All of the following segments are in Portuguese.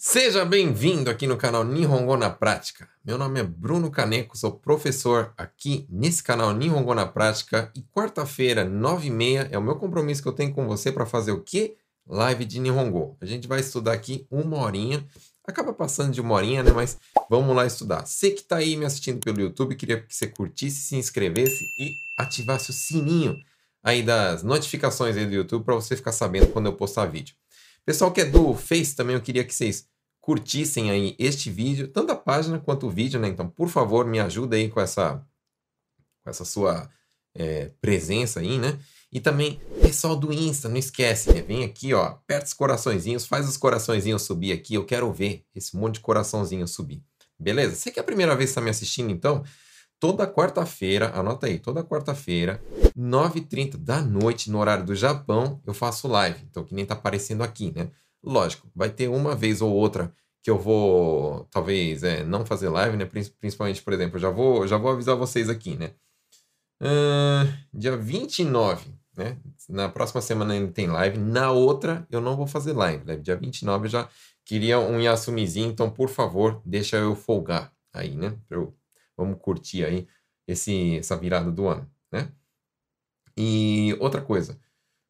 Seja bem-vindo aqui no canal Nihongo na Prática. Meu nome é Bruno Caneco, sou professor aqui nesse canal Nihongo na Prática e quarta-feira, 9h30, é o meu compromisso que eu tenho com você para fazer o quê? Live de Nihongo. A gente vai estudar aqui uma horinha, acaba passando de uma horinha, né? Mas vamos lá estudar. Você que está aí me assistindo pelo YouTube, queria que você curtisse, se inscrevesse e ativasse o sininho aí das notificações aí do YouTube para você ficar sabendo quando eu postar vídeo. Pessoal que é do Face também, eu queria que vocês curtissem aí este vídeo, tanto a página quanto o vídeo, né? Então, por favor, me ajuda aí com essa, com essa sua é, presença aí, né? E também, pessoal do Insta, não esquece, né? Vem aqui, ó, aperta os coraçõezinhos, faz os coraçõezinhos subir aqui, eu quero ver esse monte de coraçãozinho subir. Beleza? Você que é a primeira vez que está me assistindo, então, toda quarta-feira, anota aí, toda quarta-feira, 9h30 da noite, no horário do Japão, eu faço live. Então, que nem tá aparecendo aqui, né? Lógico, vai ter uma vez ou outra que eu vou, talvez, é, não fazer live, né? Principalmente, por exemplo, já vou, já vou avisar vocês aqui, né? Uh, dia 29, né? Na próxima semana ainda tem live. Na outra, eu não vou fazer live. Né? Dia 29 eu já queria um Yasumizinho, então, por favor, deixa eu folgar aí, né? Eu Vamos curtir aí esse, essa virada do ano, né? E outra coisa,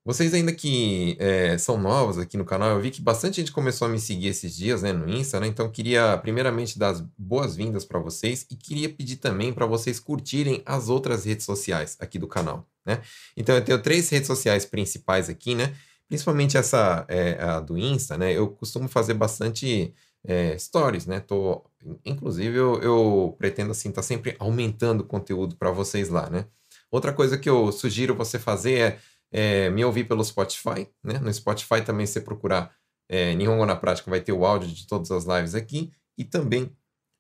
vocês ainda que é, são novos aqui no canal, eu vi que bastante gente começou a me seguir esses dias, né, no Insta, né? Então queria primeiramente dar as boas-vindas para vocês e queria pedir também para vocês curtirem as outras redes sociais aqui do canal, né? Então eu tenho três redes sociais principais aqui, né? Principalmente essa é, do Insta, né? Eu costumo fazer bastante é, stories, né? Tô, inclusive, eu, eu pretendo assim estar tá sempre aumentando o conteúdo para vocês lá, né? Outra coisa que eu sugiro você fazer é, é, me ouvir pelo Spotify, né? No Spotify também você procurar é, Nihongo na Prática vai ter o áudio de todas as lives aqui e também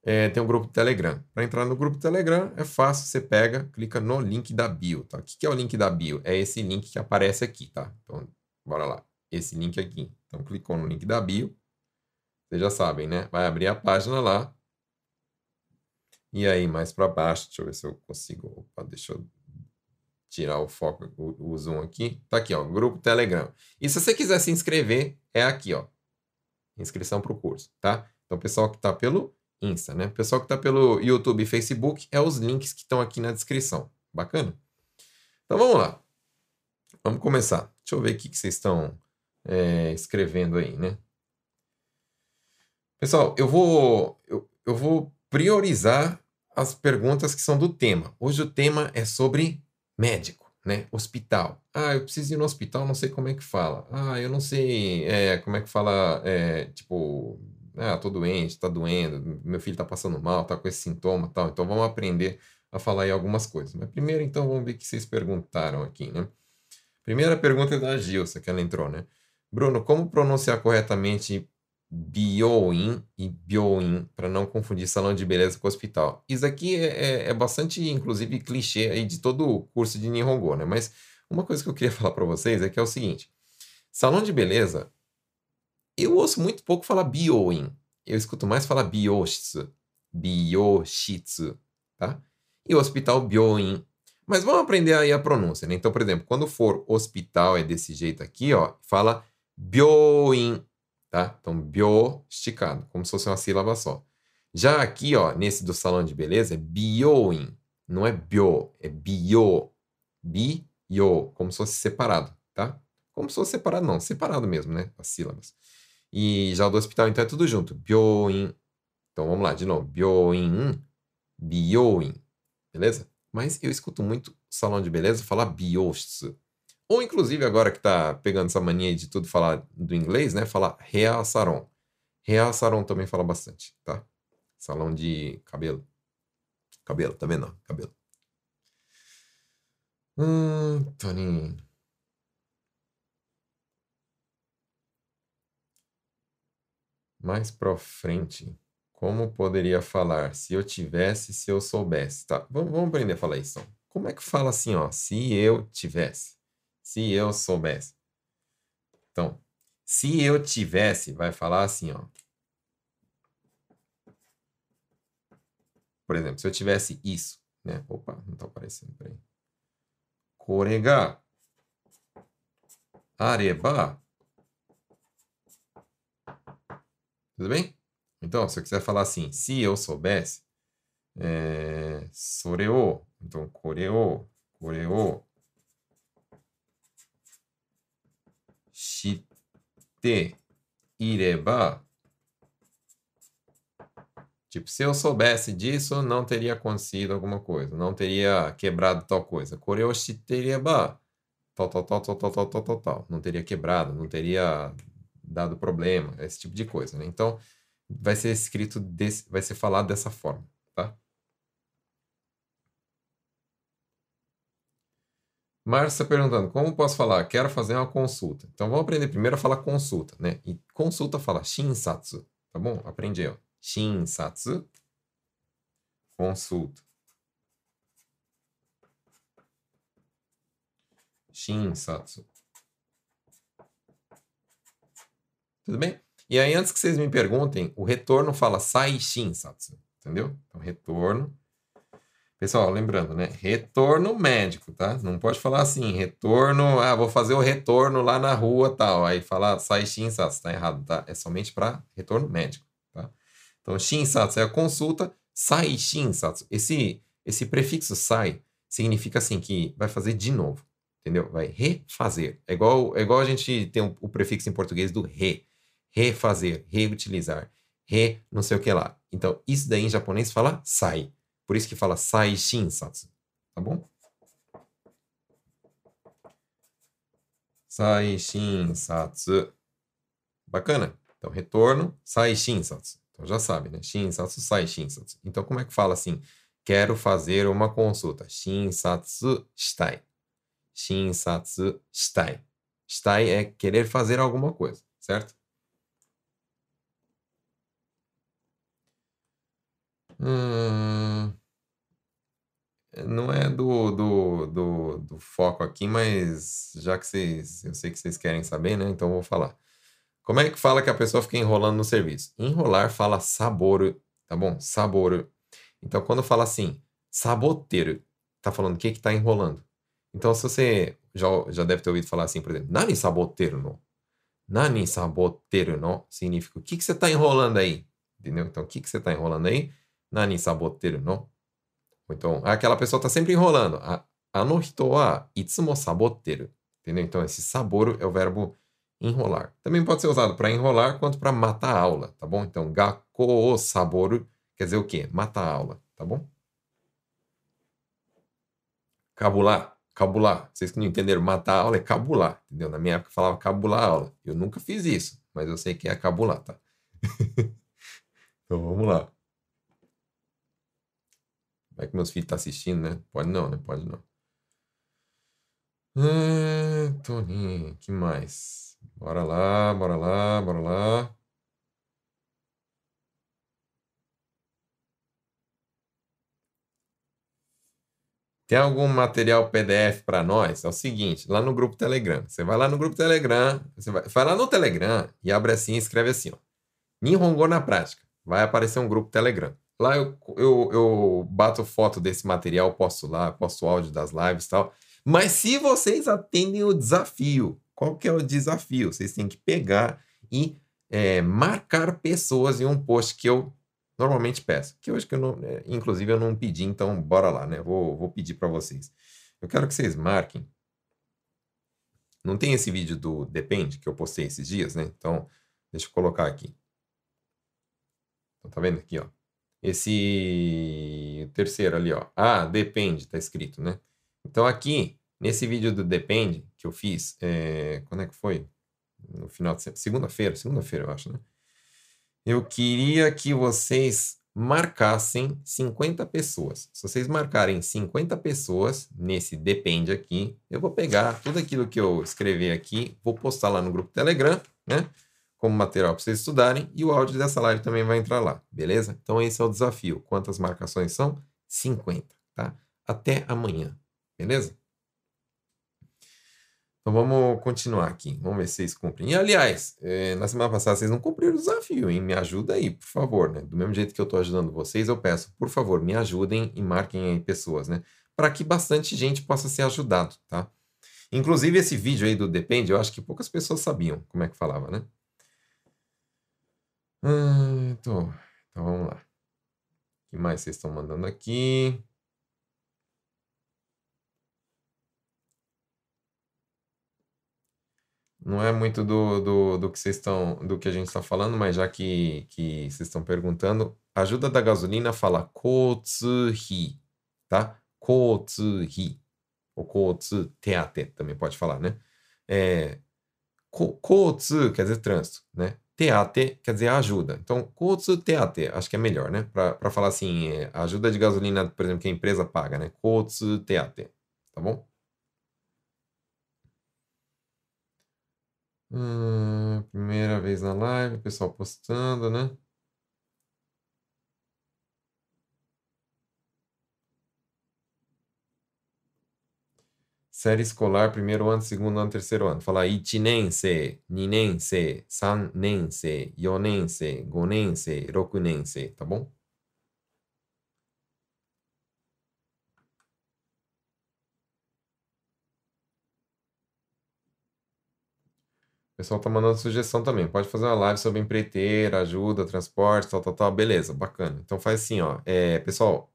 é, tem um grupo Telegram. Para entrar no grupo Telegram é fácil, você pega, clica no link da bio, tá? O que, que é o link da bio? É esse link que aparece aqui, tá? Então, bora lá. Esse link aqui. Então, clicou no link da bio, vocês já sabem, né? Vai abrir a página lá. E aí, mais para baixo, deixa eu ver se eu consigo. Opa, deixa eu tirar o foco, o, o zoom aqui. Tá aqui, ó, grupo Telegram. E se você quiser se inscrever, é aqui, ó. Inscrição para o curso, tá? Então, pessoal que está pelo Insta, né? Pessoal que está pelo YouTube e Facebook, é os links que estão aqui na descrição. Bacana? Então, vamos lá. Vamos começar. Deixa eu ver o que, que vocês estão é, escrevendo aí, né? Pessoal, eu vou, eu, eu vou priorizar as perguntas que são do tema. Hoje o tema é sobre médico, né? Hospital. Ah, eu preciso ir no hospital, não sei como é que fala. Ah, eu não sei é, como é que fala, é, tipo, ah, tô doente, tá doendo, meu filho tá passando mal, tá com esse sintoma tal. Então vamos aprender a falar aí algumas coisas. Mas primeiro, então, vamos ver o que vocês perguntaram aqui, né? Primeira pergunta é da Gilsa, que ela entrou, né? Bruno, como pronunciar corretamente Bioin e Bioin, para não confundir salão de beleza com hospital. Isso aqui é, é, é, bastante, inclusive, clichê aí de todo o curso de Nihongo, né? Mas uma coisa que eu queria falar para vocês é que é o seguinte: salão de beleza, eu ouço muito pouco falar Bioin. Eu escuto mais falar Bioshitsu, Bioshitsu, tá? E hospital Bioin. Mas vamos aprender aí a pronúncia, né? Então, por exemplo, quando for hospital é desse jeito aqui, ó, fala Bioin tá? Então, bio esticado, como se fosse uma sílaba só. Já aqui, ó, nesse do salão de beleza, é bioin. Não é bio, é bio. Bio, como se fosse separado, tá? Como se fosse separado, não, separado mesmo, né? As sílabas. E já do hospital, então, é tudo junto. Bioin. Então, vamos lá, de novo. Bioin, bioin. Beleza? Mas eu escuto muito salão de beleza falar biostsu. Ou inclusive agora que tá pegando essa mania de tudo falar do inglês, né? Falar. Rea Saron também fala bastante, tá? Salão de cabelo. Cabelo, tá vendo? Cabelo. Hum, Toninho. Mais pra frente, como poderia falar se eu tivesse, se eu soubesse? Tá, vamos, vamos aprender a falar isso. Então. Como é que fala assim, ó? Se eu tivesse se eu soubesse. Então, se eu tivesse, vai falar assim, ó. Por exemplo, se eu tivesse isso, né? Opa, não tá aparecendo, peraí. Korega areba. Tudo bem? Então, se eu quiser falar assim, se eu soubesse, é, soreo, então, koreo, koreo, shite ireba, Tipo, se eu soubesse disso, não teria acontecido alguma coisa, não teria quebrado tal coisa. Koreo shitereba, tal, tal, tal, tal, tal, tal, tal, tal, tal. Não teria quebrado, não teria dado problema, esse tipo de coisa, né? Então, vai ser escrito, desse, vai ser falado dessa forma, tá? Márcia perguntando, como posso falar? Quero fazer uma consulta. Então, vamos aprender primeiro a falar consulta, né? E consulta fala shinsatsu, tá bom? Aprendi, ó. Shinsatsu, consulta. Shinsatsu. Tudo bem? E aí, antes que vocês me perguntem, o retorno fala sai shinsatsu, entendeu? Então, retorno. Pessoal, lembrando, né? Retorno médico, tá? Não pode falar assim, retorno, ah, vou fazer o retorno lá na rua tal. Aí falar sai shinsatsu, tá errado, tá? É somente para retorno médico, tá? Então, shinsatsu é a consulta, sai shinsatsu. Esse, esse prefixo sai significa assim que vai fazer de novo, entendeu? Vai refazer. É igual, é igual a gente tem o, o prefixo em português do re refazer, reutilizar, re não sei o que lá. Então, isso daí em japonês fala sai. Por isso que fala sai shinsatsu. Tá bom? Sai shinsatsu. Bacana? Então, retorno, sai shinsatsu. Então, já sabe, né? Shinsatsu, sai shinsatsu. Então, como é que fala assim? Quero fazer uma consulta. Shinsatsu shitai. Shinsatsu shitai. Shitai é querer fazer alguma coisa, certo? Hum, não é do, do, do, do foco aqui, mas já que vocês, eu sei que vocês querem saber, né? Então eu vou falar. Como é que fala que a pessoa fica enrolando no serviço? Enrolar fala sabor, tá bom? Sabor. Então quando fala assim, saboteiro, tá falando o que que tá enrolando. Então se você já, já deve ter ouvido falar assim, por exemplo, nani saboteiro no? Nani saboteiro no? Significa o que que você tá enrolando aí? Entendeu? Então o que que você tá enrolando aí? Nani saboteru no? Então, aquela pessoa está sempre enrolando. A, hito wa itsumo saboteru. Entendeu? Então, esse saboro é o verbo enrolar. Também pode ser usado para enrolar quanto para matar a aula, tá bom? Então, gakko o saboru quer dizer o quê? Matar a aula, tá bom? Cabular, cabular. Vocês que não entenderam, matar a aula é cabular, entendeu? Na minha época falava cabular a aula. Eu nunca fiz isso, mas eu sei que é cabular, tá? então, vamos lá. Vai que meus filhos estão tá assistindo, né? Pode não, né? Pode não. Ah, Toninho, que mais? Bora lá, bora lá, bora lá. Tem algum material PDF para nós? É o seguinte, lá no grupo Telegram. Você vai lá no grupo Telegram, você vai, vai lá no Telegram e abre assim e escreve assim, ó. Nihongo na prática. Vai aparecer um grupo Telegram. Lá eu, eu, eu bato foto desse material, posto lá, posto áudio das lives e tal. Mas se vocês atendem o desafio, qual que é o desafio? Vocês têm que pegar e é, marcar pessoas em um post que eu normalmente peço. Que hoje que eu não, é, inclusive eu não pedi, então bora lá, né? Vou, vou pedir para vocês. Eu quero que vocês marquem. Não tem esse vídeo do Depende que eu postei esses dias, né? Então, deixa eu colocar aqui. Então, tá vendo aqui, ó? Esse terceiro ali, ó. Ah, depende, tá escrito, né? Então aqui, nesse vídeo do depende que eu fiz, é... quando é que foi? No final de segunda-feira, segunda-feira eu acho, né? Eu queria que vocês marcassem 50 pessoas. Se vocês marcarem 50 pessoas nesse depende aqui, eu vou pegar tudo aquilo que eu escrever aqui, vou postar lá no grupo Telegram, né? Como material para vocês estudarem e o áudio dessa live também vai entrar lá, beleza? Então esse é o desafio. Quantas marcações são? 50, tá? Até amanhã, beleza? Então vamos continuar aqui, vamos ver se vocês cumprem. E aliás, é, na semana passada vocês não cumpriram o desafio, hein? Me ajuda aí, por favor, né? Do mesmo jeito que eu estou ajudando vocês, eu peço, por favor, me ajudem e marquem aí pessoas, né? Para que bastante gente possa ser ajudado, tá? Inclusive esse vídeo aí do Depende, eu acho que poucas pessoas sabiam como é que falava, né? Hum, então, então vamos lá. O que mais vocês estão mandando aqui? Não é muito do, do, do que vocês estão, do que a gente está falando, mas já que, que vocês estão perguntando, ajuda da gasolina fala kotsuhi, tá? Kotsuhi. Ou kotsu teate também pode falar, né? É, kotsu quer dizer trânsito, né? Teate quer dizer ajuda. Então, kotsu teate, acho que é melhor, né? Para falar assim, é, ajuda de gasolina, por exemplo, que a empresa paga, né? Kotsu teate, tá bom? Hum, primeira vez na live, pessoal postando, né? Série escolar, primeiro ano, segundo ano, terceiro ano. Fala ichinense, ninense, sannense, yonense, gonense, rokunense, tá bom? O pessoal tá mandando sugestão também. Pode fazer uma live sobre empreiteira, ajuda, transporte, tal, tal, tal. Beleza, bacana. Então faz assim, ó. É, pessoal,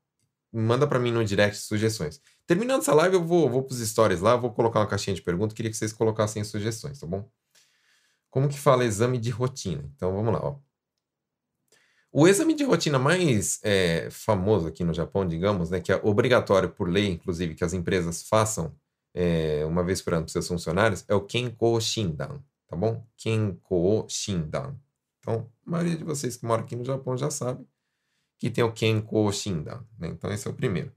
manda para mim no direct sugestões. Terminando essa live, eu vou, vou para os stories lá, vou colocar uma caixinha de perguntas. Queria que vocês colocassem sugestões, tá bom? Como que fala exame de rotina? Então vamos lá, ó. O exame de rotina mais é, famoso aqui no Japão, digamos, né, que é obrigatório por lei, inclusive, que as empresas façam é, uma vez por ano para seus funcionários, é o Kenko Shindan, tá bom? Kenko Shindan. Então, a maioria de vocês que moram aqui no Japão já sabe que tem o Kenko Shindan. Né? Então, esse é o primeiro.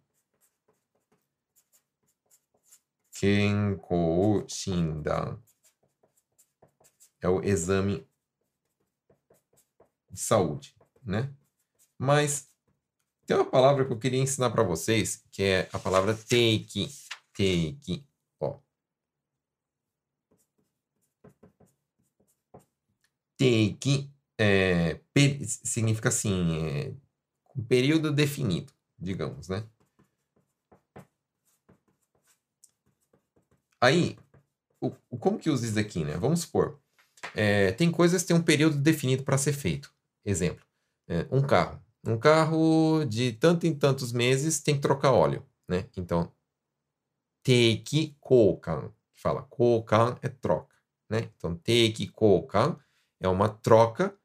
Kenko Shindan é o exame de saúde, né? Mas tem uma palavra que eu queria ensinar para vocês, que é a palavra take, take, ó. Take é, significa assim, é, um período definido, digamos, né? Aí, o, como que usa isso aqui, né? Vamos supor, é, tem coisas que tem um período definido para ser feito. Exemplo, é, um carro. Um carro de tanto em tantos meses tem que trocar óleo, né? Então, teiki koukan, fala koukan é troca, né? Então, teiki koukan é uma troca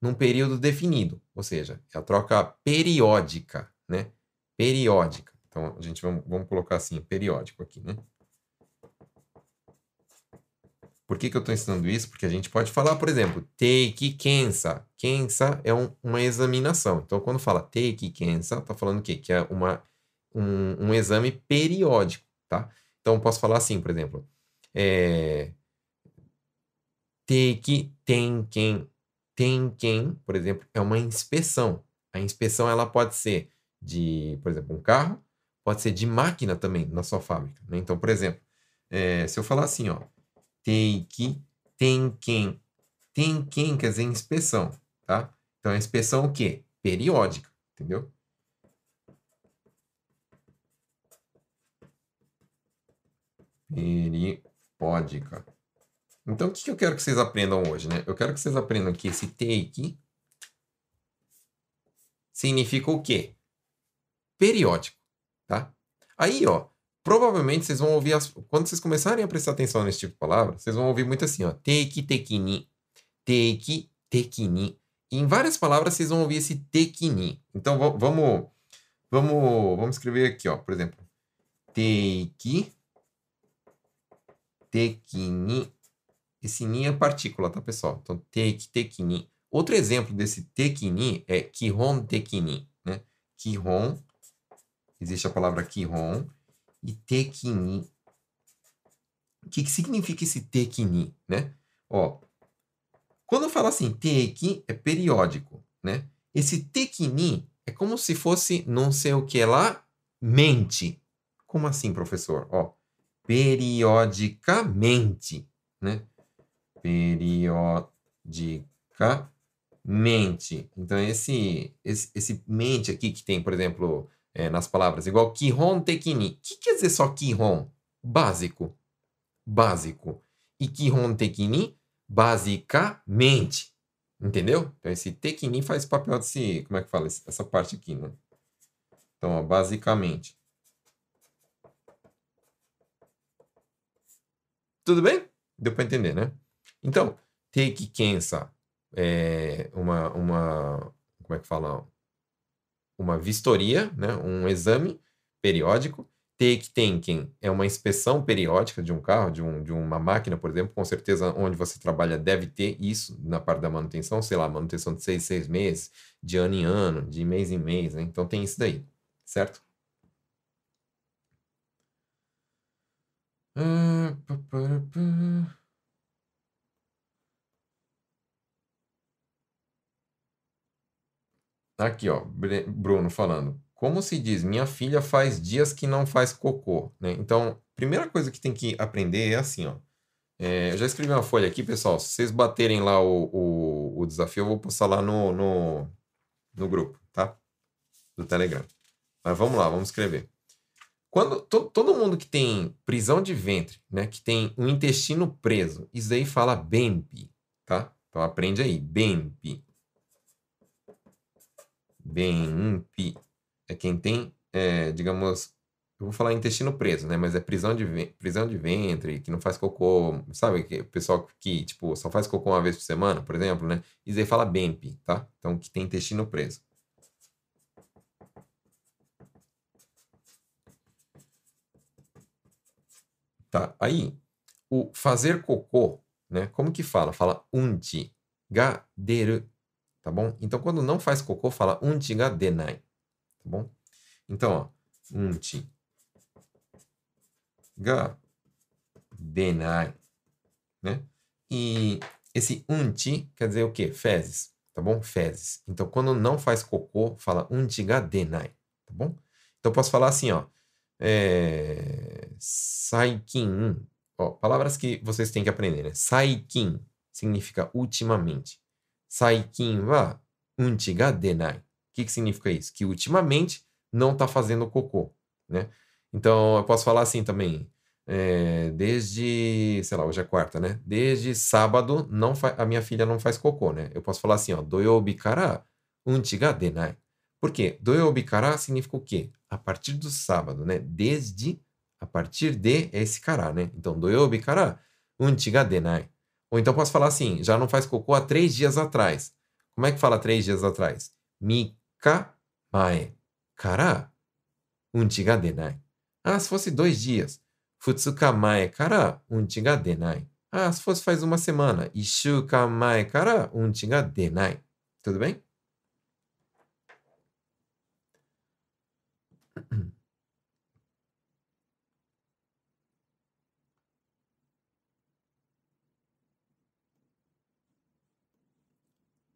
num período definido, ou seja, é a troca periódica, né? Periódica. Então, a gente vamos, vamos colocar assim, periódico aqui, né? Por que, que eu estou ensinando isso? Porque a gente pode falar, por exemplo, take kensa. Kensa é um, uma examinação. Então, quando fala take kensa, está falando o quê? Que é uma, um, um exame periódico, tá? Então, posso falar assim, por exemplo, é, take tenken tem quem, por exemplo, é uma inspeção. A inspeção ela pode ser de, por exemplo, um carro, pode ser de máquina também na sua fábrica. Né? Então, por exemplo, é, se eu falar assim, ó, teiki, tem quem, tem quem quer dizer inspeção, tá? Então, a inspeção o quê? Periódica, entendeu? Periódica. Então, o que eu quero que vocês aprendam hoje, né? Eu quero que vocês aprendam que esse take significa o quê? Periódico, tá? Aí, ó, provavelmente vocês vão ouvir, as... quando vocês começarem a prestar atenção nesse tipo de palavra, vocês vão ouvir muito assim, ó, take, tekini, take, tekini. E em várias palavras vocês vão ouvir esse tekini. Então, vamos, vamos, vamos escrever aqui, ó, por exemplo, take, tekini, esse ni é partícula, tá, pessoal? Então, take, tekini. Outro exemplo desse tekini é kihon tekini, né? Kihon, existe a palavra kihon, e tekini. O que, que significa esse tekini, né? Ó, quando eu falo assim, teki é periódico, né? Esse tekini é como se fosse não sei o que lá, mente. Como assim, professor? Ó, periodicamente, né? Periodicamente. Então, esse, esse, esse mente aqui que tem, por exemplo, é, nas palavras, igual Kihon Tekini. O que quer dizer só Kihon? Básico. Básico. E Kihon Tekini, basicamente. Entendeu? Então, esse tekini faz papel desse. Como é que fala? Essa parte aqui, né? Então, ó, basicamente. Tudo bem? Deu para entender, né? Então, take kensa é uma, uma. Como é que fala? Uma vistoria, né? um exame periódico. Take Tenken é uma inspeção periódica de um carro, de, um, de uma máquina, por exemplo. Com certeza, onde você trabalha deve ter isso na parte da manutenção, sei lá, manutenção de seis, seis meses, de ano em ano, de mês em mês, né? Então tem isso daí, certo? Ah, Aqui, ó, Bruno falando. Como se diz, minha filha faz dias que não faz cocô, né? Então, primeira coisa que tem que aprender é assim, ó. É, eu já escrevi uma folha aqui, pessoal. Se vocês baterem lá o, o, o desafio, eu vou postar lá no, no, no grupo, tá? Do Telegram. Mas vamos lá, vamos escrever. Quando to, todo mundo que tem prisão de ventre, né, que tem um intestino preso, isso aí fala BEMP, tá? Então aprende aí, BEMP. BEMP é quem tem, é, digamos, eu vou falar intestino preso, né? Mas é prisão de, prisão de ventre, que não faz cocô, sabe? Que, o pessoal que, tipo, só faz cocô uma vez por semana, por exemplo, né? Isso aí fala BEMP, tá? Então, que tem intestino preso. Tá, aí, o fazer cocô, né? Como que fala? Fala unti ga deru, tá bom? Então, quando não faz cocô, fala unti ga denai tá bom? Então, ó, unti ga denai, né? E esse unti quer dizer o quê? Fezes, tá bom? Fezes. Então, quando não faz cocô, fala unti ga denai, tá bom? Então, posso falar assim, ó, é, saikin, ó, palavras que vocês têm que aprender, né? Saikin significa ultimamente. Saikin wa unti ga denai que, que significa isso? Que ultimamente não está fazendo cocô, né? Então, eu posso falar assim também, é, desde, sei lá, hoje é quarta, né? Desde sábado, não a minha filha não faz cocô, né? Eu posso falar assim, ó, doyobi kara unchi ga denai. Por quê? Doyobi kara significa o quê? A partir do sábado, né? Desde, a partir de, é esse kara, né? Então, doyobi kara unchi ga denai. Ou então posso falar assim, já não faz cocô há três dias atrás. Como é que fala três dias atrás? Mika mae kara Untiga denai. Ah, se fosse dois dias. Futsuka mae kara untiga denai. Ah, se fosse faz uma semana. Ishuka mae kara untiga denai. Tudo bem?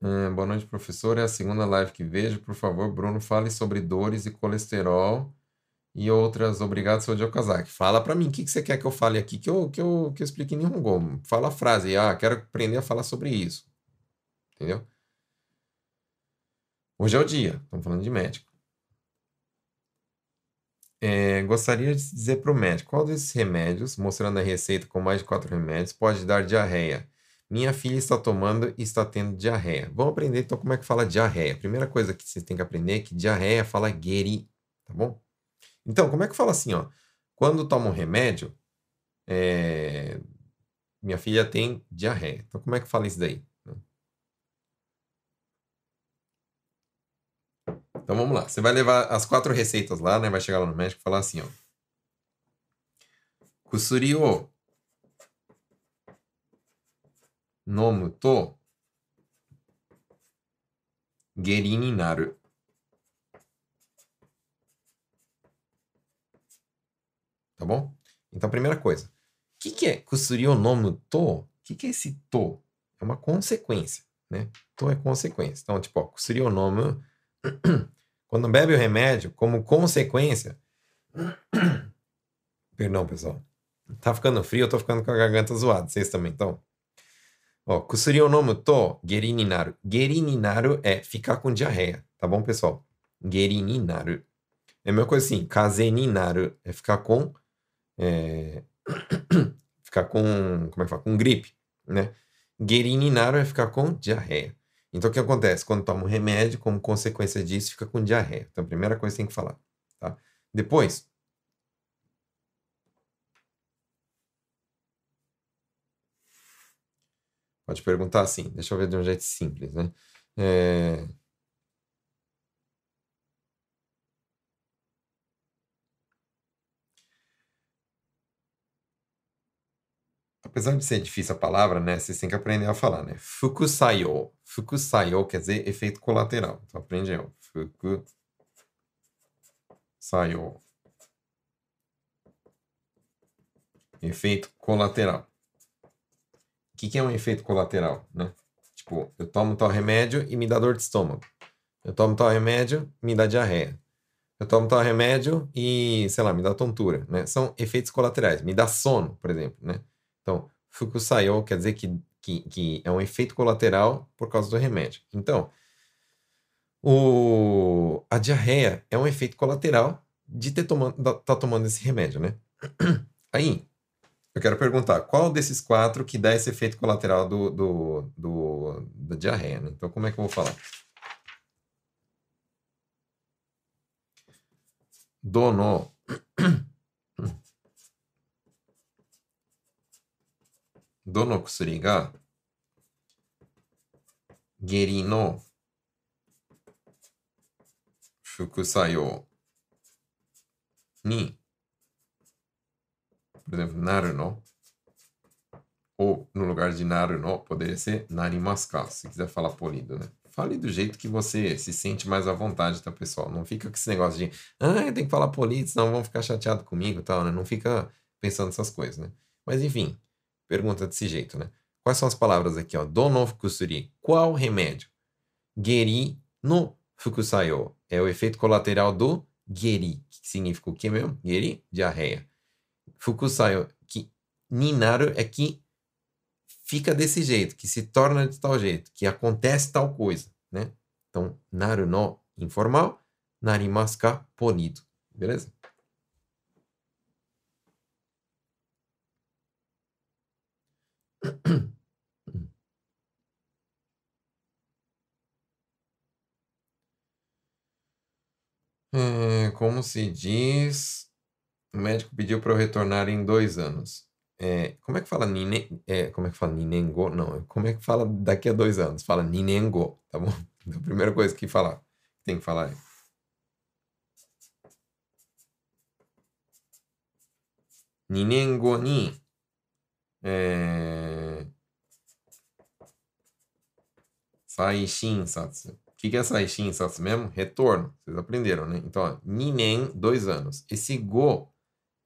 É, boa noite, professor. É a segunda live que vejo. Por favor, Bruno, fale sobre dores e colesterol e outras. Obrigado, sou Joe Kazak. Fala para mim, o que, que você quer que eu fale aqui que eu, que eu, que eu explique em Nihongo. Fala a frase. Ah, quero aprender a falar sobre isso. Entendeu? Hoje é o dia. Estamos falando de médico. É, gostaria de dizer para o médico qual desses remédios, mostrando a receita com mais de quatro remédios, pode dar diarreia. Minha filha está tomando e está tendo diarreia. Vamos aprender então como é que fala diarreia. Primeira coisa que você tem que aprender é que diarreia fala geri, tá bom? Então, como é que fala assim, ó? Quando toma um remédio, é... minha filha tem diarreia. Então, como é que fala isso daí? Então vamos lá. Você vai levar as quatro receitas lá, né? Vai chegar lá no médico e falar assim, ó. Kusuri o 飲むと下痢になる。Tá bom? Então, primeira coisa. O que, que é kusuri o nomu to? O que, que é esse to? É uma consequência, né? To é consequência. Então, tipo, ó, kusuri o nomu, quando bebe o remédio, como consequência... Perdão, pessoal. Tá ficando frio, eu tô ficando com a garganta zoada. Vocês também estão? Ó, kusuri o nomu to geri ni naru. Geri ni naru é ficar com diarreia, tá bom, pessoal? Geri ni naru. É a mesma coisa assim, kaze ni naru é ficar com... É... ficar com... como é que fala? Com gripe, né? Geri ni naru é ficar com diarreia. Então, o que acontece? Quando toma um remédio, como consequência disso, fica com diarreia. Então, a primeira coisa que tem que falar. Tá? Depois, pode perguntar assim, deixa eu ver de um jeito simples, né? É... Apesar de ser difícil a palavra, né? Vocês têm que aprender a falar, né? Fukusayo. Fukusayo quer dizer efeito colateral. Então aprende aí. Fukusayo. Efeito colateral. Que, que é um efeito colateral, né? Tipo, eu tomo tal remédio e me dá dor de estômago. Eu tomo tal remédio, me dá diarreia. Eu tomo tal remédio e, sei lá, me dá tontura, né? São efeitos colaterais. Me dá sono, por exemplo, né? Então, fukusayo quer dizer que, que, que é um efeito colateral por causa do remédio. Então, o, a diarreia é um efeito colateral de ter tomando, tá tomando esse remédio, né? Aí, eu quero perguntar, qual desses quatro que dá esse efeito colateral do, do, do da diarreia? Né? Então, como é que eu vou falar? Dono. Dono kusuri Gerino. geri ni por exemplo, naru no. Ou no lugar de naru no, poderia ser narimaska, se quiser falar polido, né? Fale do jeito que você se sente mais à vontade, tá, pessoal? Não fica com esse negócio de, ah, eu tenho que falar polido, senão vão ficar chateados comigo e tal, né? Não fica pensando nessas coisas, né? Mas enfim, pergunta desse jeito, né? Quais são as palavras aqui, ó? Do no fukusuri, qual remédio? Geri no fukusayo, é o efeito colateral do geri, que significa o quê, mesmo? Geri, diarreia. Fukusayo, que ninaru é que fica desse jeito, que se torna de tal jeito, que acontece tal coisa, né? Então, naru no informal, narimasu ka polido. Beleza? É, como se diz? O médico pediu para eu retornar em dois anos. É, como é que fala nine, é, como é que fala Ninengo? Não, como é que fala daqui a dois anos? Fala Ninengo, tá bom? Então, a primeira coisa que falar, tem que falar é Ninengo ni é... Saishin satsu. O que, que é Saishin satsu mesmo? Retorno. Vocês aprenderam, né? Então, ó, Ninen, dois anos. Esse go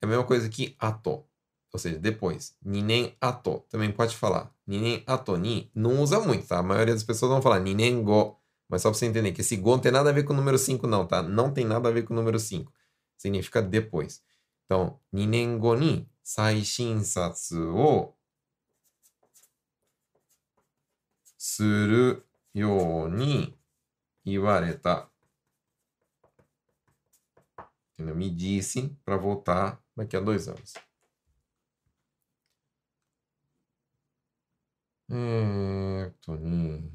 é a mesma coisa que ato, ou seja, depois. Ninen ato, também pode falar. Ninen ato ni, não usa muito, tá? A maioria das pessoas vão falar ninen go, mas só pra você entender que esse go não tem nada a ver com o número 5 não, tá? Não tem nada a ver com o número 5. Significa depois. Então, ninen go ni saishin satsu o suru you ni iwareta. Me disse para voltar daqui a dois anos. É, Toninho.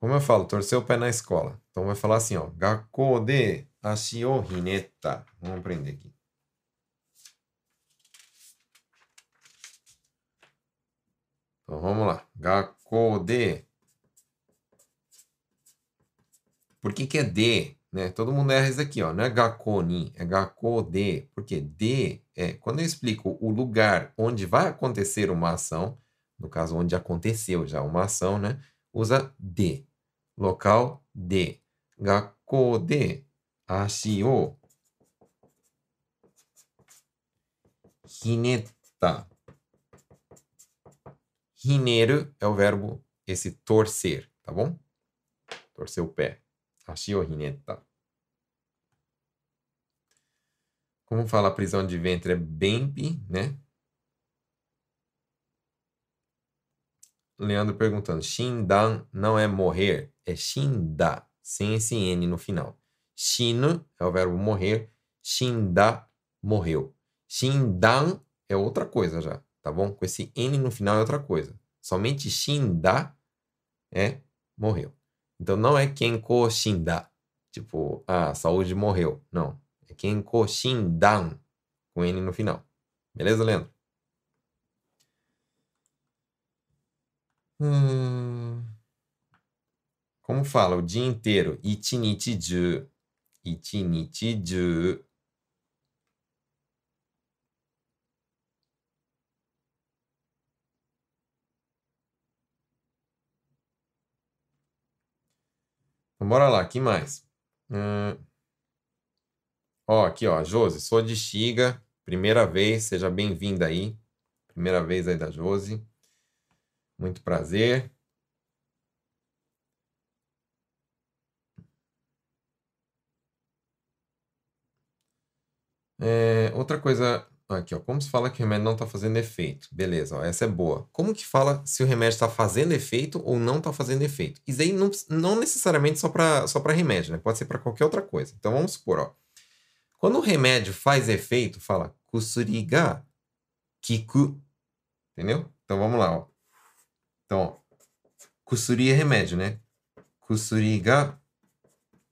Como eu falo, torcer o pé na escola. Então vai falar assim, ó. Gakko de ashi o hineta. Vamos aprender aqui. Então vamos lá. Gakode. Por que, que é de? Né? Todo mundo erra isso aqui, ó. Não é Gakoni, é Gakode. Porque de é quando eu explico o lugar onde vai acontecer uma ação, no caso onde aconteceu já uma ação, né? Usa de. Local de. Gakode. de ashi hineta Rineiro é o verbo esse torcer, tá bom? Torcer o pé. Hashi o hineta. Tá. Como fala a prisão de ventre é bempi, né? Leandro perguntando. Shindan não é morrer, é shinda, sem esse N no final. Shino é o verbo morrer. Shinda, morreu. Shindan é outra coisa já tá bom? Com esse N no final é outra coisa. Somente Shinda é morreu. Então não é Kenko Shinda. Tipo, ah, saúde morreu. Não. É Kenko Shindan com N no final. Beleza, Leandro? Hum... Como fala o dia inteiro? Ichinichiju. Ichinichiju. Então, bora lá, que mais? Hum... Ó, aqui, ó, Josi, sou de Xiga, primeira vez, seja bem-vinda aí. Primeira vez aí da Josi. Muito prazer. É, outra coisa, aqui, ó, como se fala que o remédio não está fazendo efeito? Beleza, ó, essa é boa. Como que fala se o remédio está fazendo efeito ou não está fazendo efeito? Isso aí não, não necessariamente só para só remédio, né? Pode ser para qualquer outra coisa. Então vamos supor, ó. Quando o remédio faz efeito, fala kusuriga kiku. Entendeu? Então vamos lá, ó. Então, ó, kusuri é remédio, né? Kusuriga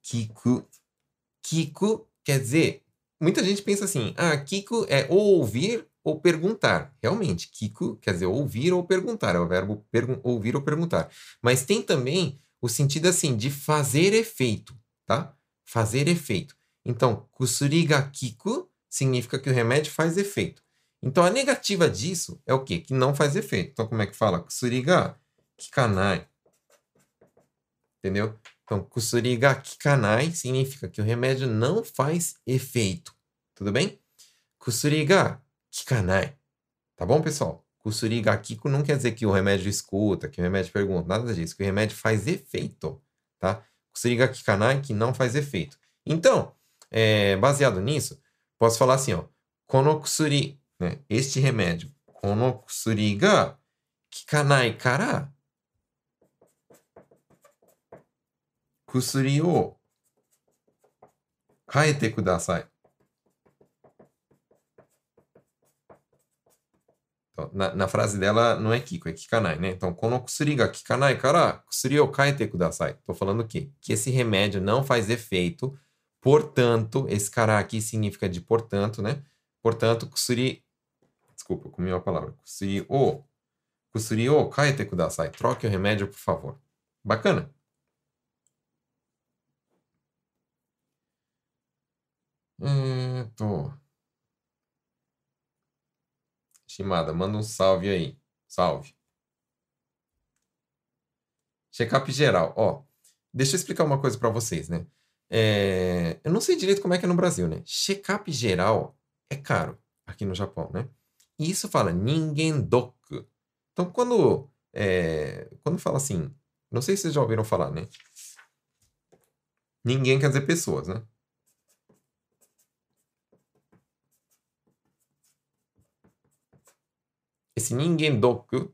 kiku. Kiku quer dizer, muita gente pensa assim, ah, kiku é ou ouvir ou perguntar. Realmente, kiku quer dizer ouvir ou perguntar, é o verbo ouvir ou perguntar. Mas tem também o sentido assim de fazer efeito, tá? Fazer efeito. Então, kusuri ga kiku significa que o remédio faz efeito. Então, a negativa disso é o quê? Que não faz efeito. Então, como é que fala? Kusuri ga kikanai. Entendeu? Então, kusuri ga kikanai significa que o remédio não faz efeito. Tudo bem? Kusuri ga kikanai. Tá bom, pessoal? Kusuri ga kiku não quer dizer que o remédio escuta, que o remédio pergunta, nada disso. Que o remédio faz efeito, tá? Kusuri ga kikanai que não faz efeito. Então, é, baseado nisso, posso falar assim, ó, konokusuri, né, este remédio, ga kikanai kara kusuri o kaete kudasai. Então, na, na, frase dela não é Kiko, é Kikanai, né? Então, kono kusuri ga kikanai kara kusuri o kaete kudasai. Tô falando o quê? Que esse remédio não faz efeito Portanto, esse cara aqui significa de portanto, né? Portanto, kusuri. Desculpa, comi uma palavra. Kusuri o. Kusuri o kaete kudasai. Troque o remédio, por favor. Bacana? Hum, tô. Shimada, manda um salve aí. Salve. Check-up geral. Ó, deixa eu explicar uma coisa para vocês, né? É, eu não sei direito como é que é no Brasil, né? Check-up geral é caro aqui no Japão, né? E isso fala ninguém doku. Então, quando, é, quando fala assim, não sei se vocês já ouviram falar, né? Ninguém quer dizer pessoas, né? Esse ninguém doku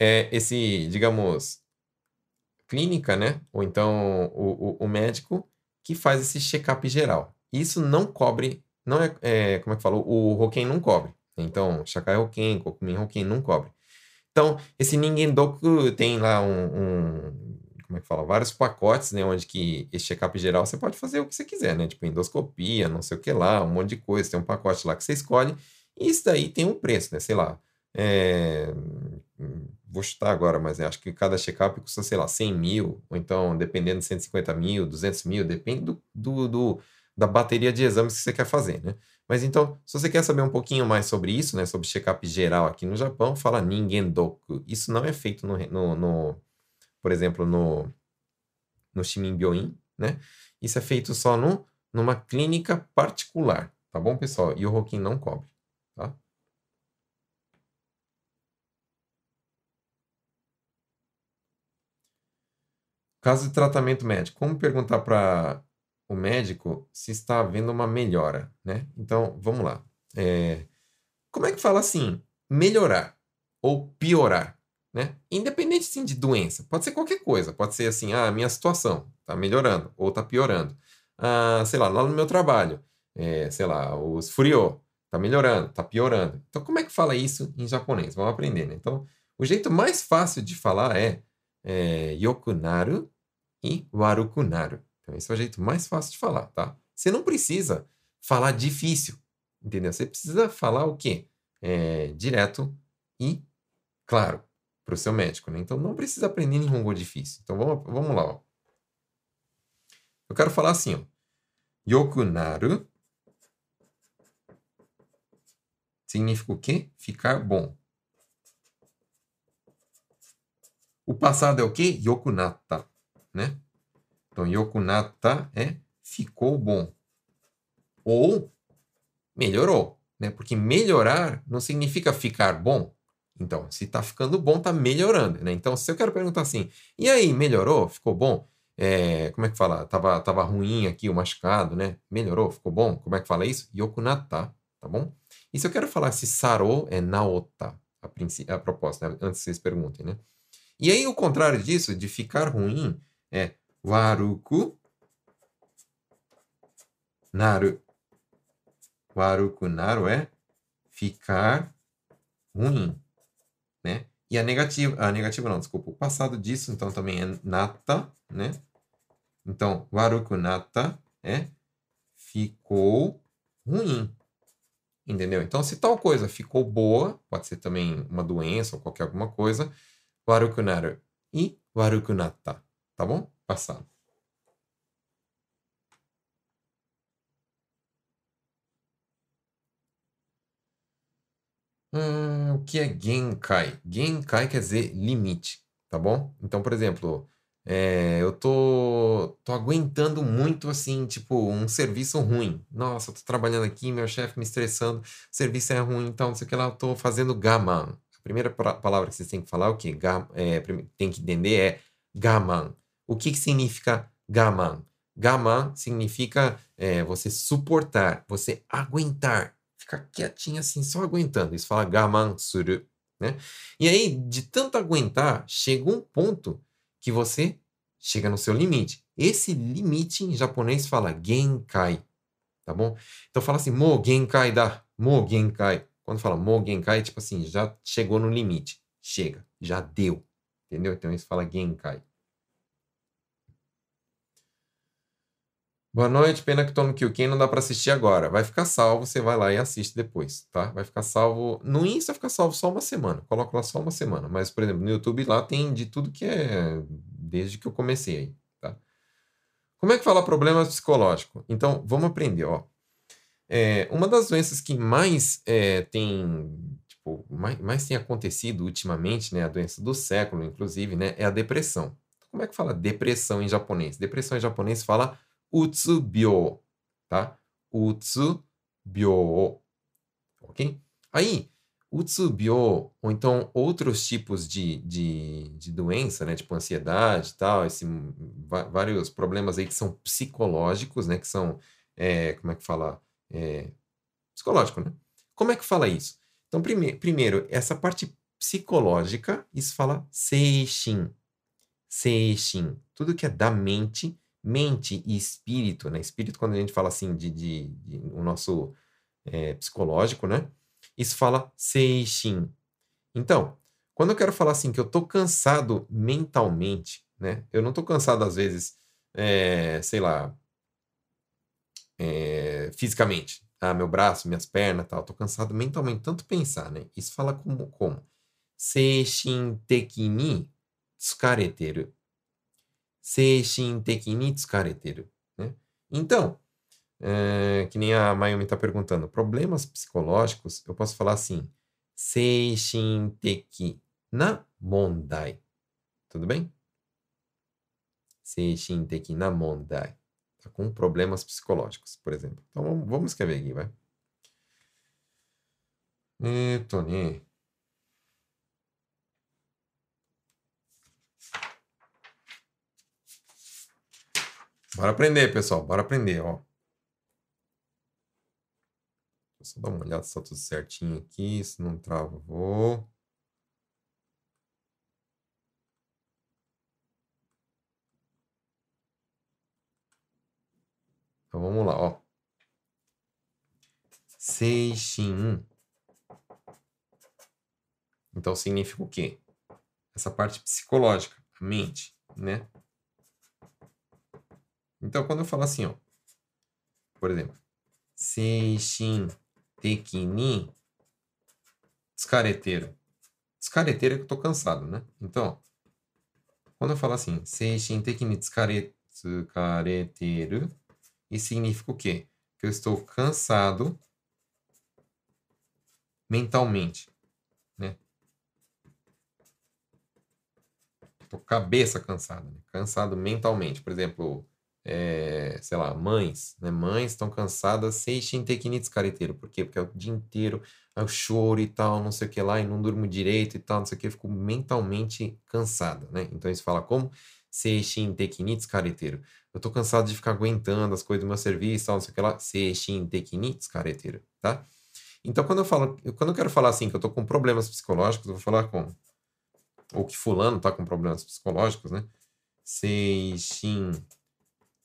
é esse, digamos, clínica, né? Ou então o, o, o médico que faz esse check-up geral. Isso não cobre, não é, é, como é que falou, o Roken não cobre. Então, Shakai Roken, Kokumin Roken não cobre. Então, esse Ningendoku tem lá um, um, como é que fala, vários pacotes, né, onde que esse check-up geral você pode fazer o que você quiser, né, tipo endoscopia, não sei o que lá, um monte de coisa, tem um pacote lá que você escolhe, e isso daí tem um preço, né, sei lá, é, vou chutar agora, mas acho que cada check-up custa, sei lá, 100 mil, ou então, dependendo de 150 mil, 200 mil, depende do, do, do, da bateria de exames que você quer fazer, né? Mas então, se você quer saber um pouquinho mais sobre isso, né, sobre check-up geral aqui no Japão, fala Ningendoku. Isso não é feito no, no, no por exemplo, no, no Shiminbyoin, né? Isso é feito só no, numa clínica particular, tá bom, pessoal? E o Rokin não cobre, tá? Caso de tratamento médico, como perguntar para o médico se está havendo uma melhora, né? Então, vamos lá. É, como é que fala assim, melhorar ou piorar, né? Independente sim de doença, pode ser qualquer coisa, pode ser assim, ah, minha situação está melhorando ou está piorando. Ah, sei lá, lá no meu trabalho, é, sei lá, os frio, tá melhorando, tá piorando. Então, como é que fala isso em japonês? Vamos aprender, né? Então, o jeito mais fácil de falar é, é yokunaru e warukunaru. Então, esse é o jeito mais fácil de falar, tá? Você não precisa falar difícil, entendeu? Você precisa falar o quê? É, direto e claro para o seu médico, né? Então, não precisa aprender Nihongo difícil. Então, vamos, vamos lá, ó. Eu quero falar assim, ó. Yokunaru significa o quê? Ficar bom. O passado é o quê? Yokunata, né? Então, yokunata é ficou bom. Ou melhorou, né? Porque melhorar não significa ficar bom. Então, se está ficando bom, está melhorando, né? Então, se eu quero perguntar assim, e aí, melhorou? Ficou bom? É, como é que fala? Tava, tava ruim aqui o machucado, né? Melhorou? Ficou bom? Como é que fala isso? Yokunata, tá bom? E se eu quero falar se sarou, é naota, a, a proposta, né? antes que vocês perguntem, né? E aí, o contrário disso, de ficar ruim, é waruku naru. Waruku naru é ficar ruim, né? E a negativa, a negativa não, desculpa, o passado disso, então também é nata, né? Então, waruku nata é ficou ruim. Entendeu? Então, se tal coisa ficou boa, pode ser também uma doença ou qualquer alguma coisa, waruku naru e waruku nata, tá bom? Passado. Hum, o que é Genkai? Genkai quer dizer limite, tá bom? Então, por exemplo, é, eu tô, tô aguentando muito, assim, tipo, um serviço ruim. Nossa, eu tô trabalhando aqui, meu chefe me estressando, o serviço é ruim, então, não sei o que lá, eu tô fazendo gaman. A primeira palavra que vocês têm que falar, o que é, tem que entender é gaman. O que, que significa gaman? Gaman significa é, você suportar, você aguentar ficar quietinho assim, só aguentando. Isso fala gaman suru, né? E aí, de tanto aguentar, chega um ponto que você chega no seu limite. Esse limite em japonês fala genkai, tá bom? Então fala assim, mo genkai da, mo genkai. Quando fala mo genkai, tipo assim, já chegou no limite. Chega, já deu. Entendeu? Então isso fala genkai. Boa noite, pena que tô no Kyuken, não dá para assistir agora. Vai ficar salvo, você vai lá e assiste depois, tá? Vai ficar salvo. No Insta fica salvo só uma semana. Coloca lá só uma semana. Mas, por exemplo, no YouTube lá tem de tudo que é desde que eu comecei aí, tá? Como é que fala problemas psicológicos? Então, vamos aprender, ó. É, uma das doenças que mais é, tem, tipo, mais, mais tem acontecido ultimamente, né? A doença do século, inclusive, né? É a depressão. Como é que fala depressão em japonês? Depressão em japonês fala utsubyo, tá? Utsubyo, ok? Aí, utsubyo, ou então outros tipos de, de, de doença, né? Tipo ansiedade e tal, esse, vários problemas aí que são psicológicos, né? Que são, é, como é que fala? É, psicológico, né? Como é que fala isso? Então, prime primeiro, essa parte psicológica, isso fala seishin. Seishin. Tudo que é da mente mente e espírito, né? Espírito, quando a gente fala assim de, de, de o nosso é, psicológico, né? Isso fala seishin. Então, quando eu quero falar assim que eu tô cansado mentalmente, né? Eu não tô cansado às vezes, é, sei lá, é, fisicamente, ah, meu braço, minhas pernas, tal. Tô cansado mentalmente, tanto pensar, né? Isso fala como como seishin tekini tsukareteru 精神的に疲れてる。Né? Então, é, que nem a Mayumi está perguntando, problemas psicológicos, eu posso falar assim, 精神的な問題. Tudo bem? 精神的な問題. Tá com problemas psicológicos, por exemplo. Então, vamos escrever aqui, vai. えーっとね、 Bora aprender, pessoal. Bora aprender, ó. Eu só dar uma olhada se tá tudo certinho aqui, se não travou. Então vamos lá, ó. seishin. Então significa o quê? Essa parte psicológica, a mente, né? Então quando eu falo assim, ó, por exemplo, seishin tekini descareteiro. Descareteiro é que eu tô cansado, né? Então, quando eu falo assim, seishin tekini descareteiro, isso significa o quê? Que eu estou cansado mentalmente, né? Tô cabeça cansada, né? cansado mentalmente. Por exemplo, é, sei lá, mães, né? Mães estão cansadas, seishin tekini descareteiro. Por quê? Porque é o dia inteiro eu choro e tal, não sei o que lá, e não durmo direito e tal, não sei o que, fico mentalmente cansada, né? Então isso fala como seishin tekini descareteiro. Eu tô cansado de ficar aguentando as coisas do meu serviço, tal, não sei o que lá, seishin tekini descareteiro, tá? Então quando eu falo, quando eu quero falar assim que eu tô com problemas psicológicos, eu vou falar como ou que fulano tá com problemas psicológicos, né?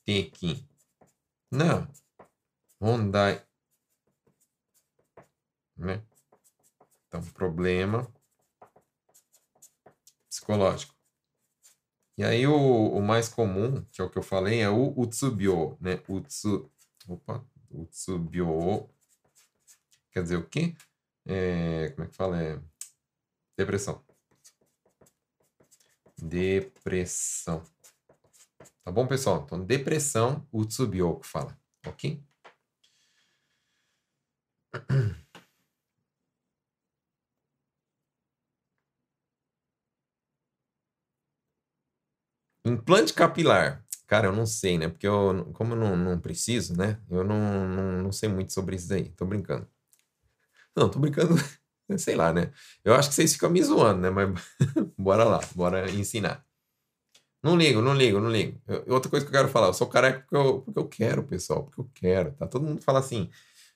Seishin teki não mondai né? Então, problema psicológico. E aí, o, o mais comum, que é o que eu falei, é o utsubyo, né? Utsu, opa, utsubyo. Quer dizer o quê? É, como é que fala? É depressão. Depressão. Tá bom, pessoal? Então, depressão, utsubyo que fala, ok? Implante capilar. Cara, eu não sei, né? Porque eu, como eu não, não preciso, né? Eu não, não, não sei muito sobre isso daí. Tô brincando. Não, tô brincando. sei lá, né? Eu acho que vocês ficam me zoando, né? Mas bora lá, bora ensinar. Não ligo, não ligo, não ligo. Eu, outra coisa que eu quero falar, eu sou careca porque eu, porque eu quero, pessoal, porque eu quero, tá? Todo mundo fala assim.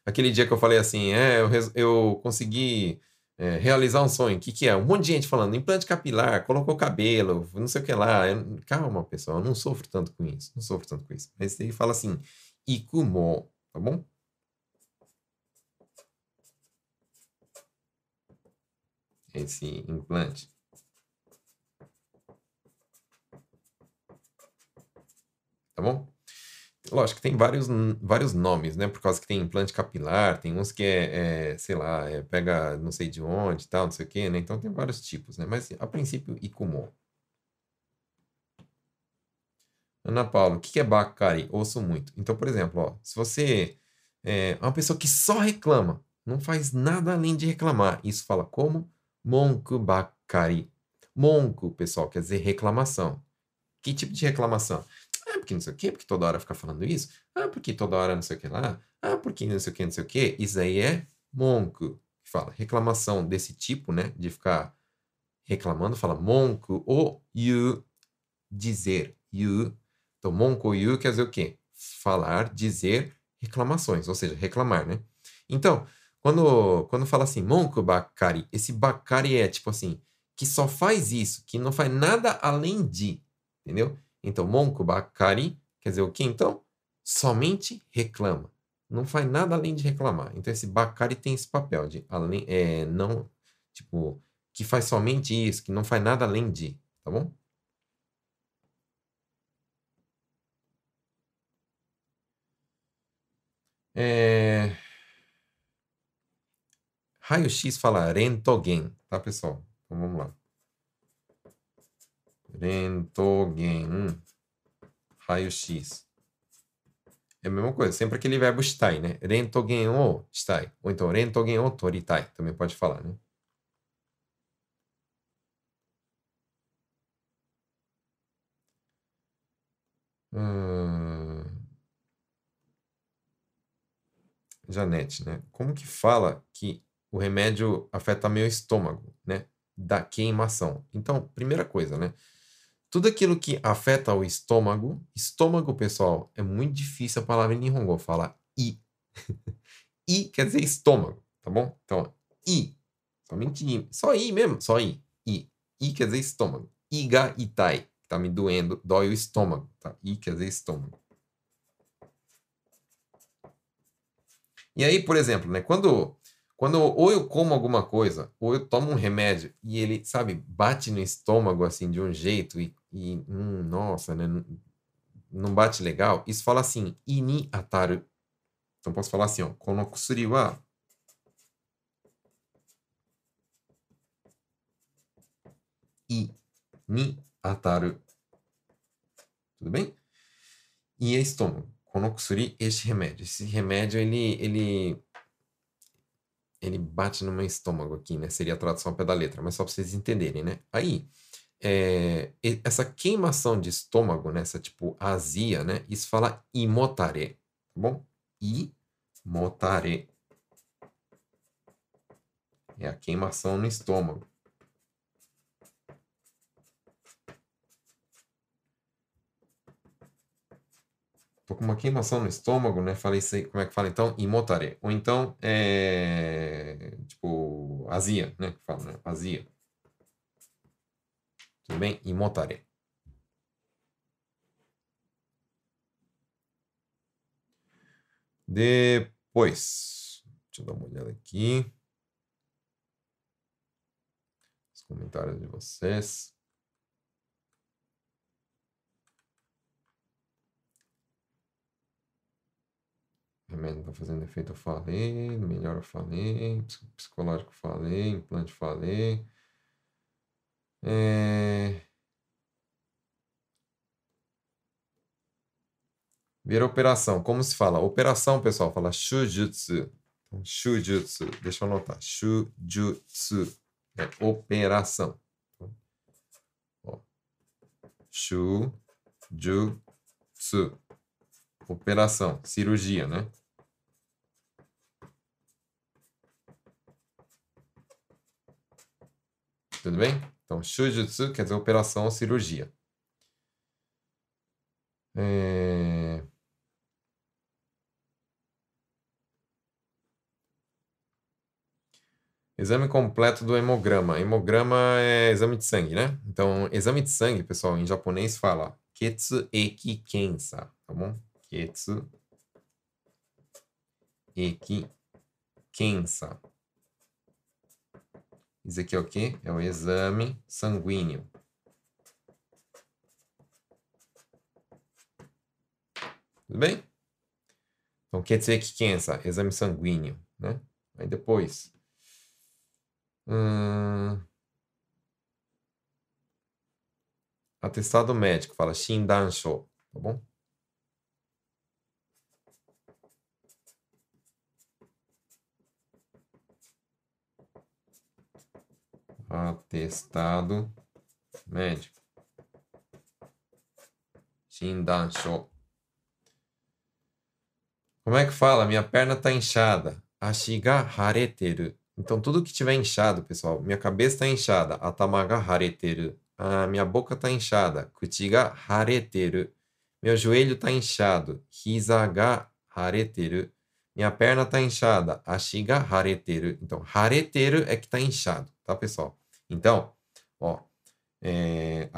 Aquele dia que eu falei assim, é, eu, eu consegui é, realizar um sonho. O que, que é? Um monte de gente falando implante capilar, colocou cabelo, não sei o que lá. Eu, calma, pessoal, eu não sofro tanto com isso. Não sofro tanto com isso. Mas ele fala assim, ikumo, tá bom? Esse implante. Tá bom? Lógico que tem vários, vários nomes, né? Por causa que tem implante capilar, tem uns que é, é sei lá, é, pega não sei de onde tal, não sei o quê, né? Então tem vários tipos, né? Mas a princípio, Ikumo. Ana Paula, o que é Bakari? Ouço muito. Então, por exemplo, ó, se você é uma pessoa que só reclama, não faz nada além de reclamar, isso fala como? Monku Bakari. Monku, pessoal, quer dizer reclamação. Que tipo de reclamação? Porque não sei o quê, porque toda hora fica falando isso. Ah, porque toda hora não sei o que lá. Ah, porque não sei o que, não sei o que. Isso aí é monco, que fala. Reclamação desse tipo, né? De ficar reclamando, fala monco ou you, dizer. You. Então, monco ou you quer dizer o quê? Falar, dizer reclamações, ou seja, reclamar, né? Então, quando, quando fala assim, monco bakari, esse bakari é tipo assim, que só faz isso, que não faz nada além de, entendeu? Então, monko bakari quer dizer o que então? Somente reclama. Não faz nada além de reclamar. Então, esse bakari tem esse papel de além, é, não, tipo, que faz somente isso, que não faz nada além de, tá bom? É... Raio-X fala rentogen, tá, pessoal? Então vamos lá. Rentogen. Raio-X. É a mesma coisa, sempre aquele verbo shitai, né? Rentogen o. Ou então rentogen o toritai. Também pode falar, né? Hum... Janete, né? Como que fala que o remédio afeta meu estômago, né? Da queimação. Então, primeira coisa, né? Tudo aquilo que afeta o estômago, estômago, pessoal, é muito difícil a palavra em Nihongo falar i. i quer dizer estômago, tá bom? Então, i. Somente i. Só i mesmo, só i. I. I quer dizer estômago. Iga itai. Tá me doendo, dói o estômago, tá? I quer dizer estômago. E aí, por exemplo, né, quando, quando ou eu como alguma coisa, ou eu tomo um remédio e ele, sabe, bate no estômago assim de um jeito e, e hum, nossa, né, não bate legal, isso fala assim, ini ataru. Então posso falar assim, ó, kono kusuri wa ni ataru. Tudo bem? E é estômago. Konokusuri, este remédio. Esse remédio, ele, ele, ele bate no meu estômago aqui, né? Seria a tradução ao pé da letra, mas só para vocês entenderem, né? Aí, é, essa queimação de estômago, né? Essa tipo azia, né? Isso fala imotare, tá bom? Imotare. É a queimação no estômago. Tô com uma queimação no estômago, né? Falei sei, como é que fala então? Imotare. Ou então, é, tipo, azia, né? Que fala, né? Azia. Tudo bem? Imotare. Depois, deixa eu dar uma olhada aqui. Os comentários de vocês. Remédio não tá fazendo efeito, eu falei. Melhor, eu falei. Psicológico, falei. Implante, falei. É... Vira operação. Como se fala? Operação, pessoal, fala shujutsu. Então, shujutsu. Deixa eu anotar. Shujutsu. É operação. Ó. Shujutsu. Operação. Cirurgia, né? Tudo bem? Então, shujutsu quer dizer operação ou cirurgia. É... Exame completo do hemograma. Hemograma é exame de sangue, né? Então, exame de sangue, pessoal, em japonês fala ketsu eki kensa, tá bom? Ketsu eki kensa. Isso aqui é o quê? É o exame sanguíneo. Tudo bem? Então, quer dizer que kensa, exame sanguíneo, né? Aí depois... Hum, atestado médico, fala Shindansho, tá bom? Atestado médico. Shindansho. Como é que fala? Minha perna está inchada. Ashiga hareteru. Então, tudo que tiver inchado, pessoal. Minha cabeça está inchada. Atamaga hareteru. A minha boca está inchada. Kuchiga hareteru. Meu joelho está inchado. Hizaga hareteru. Minha perna está inchada. Ashiga hareteru. Então, hareteru é que está inchado, tá, pessoal? Então, ó, é,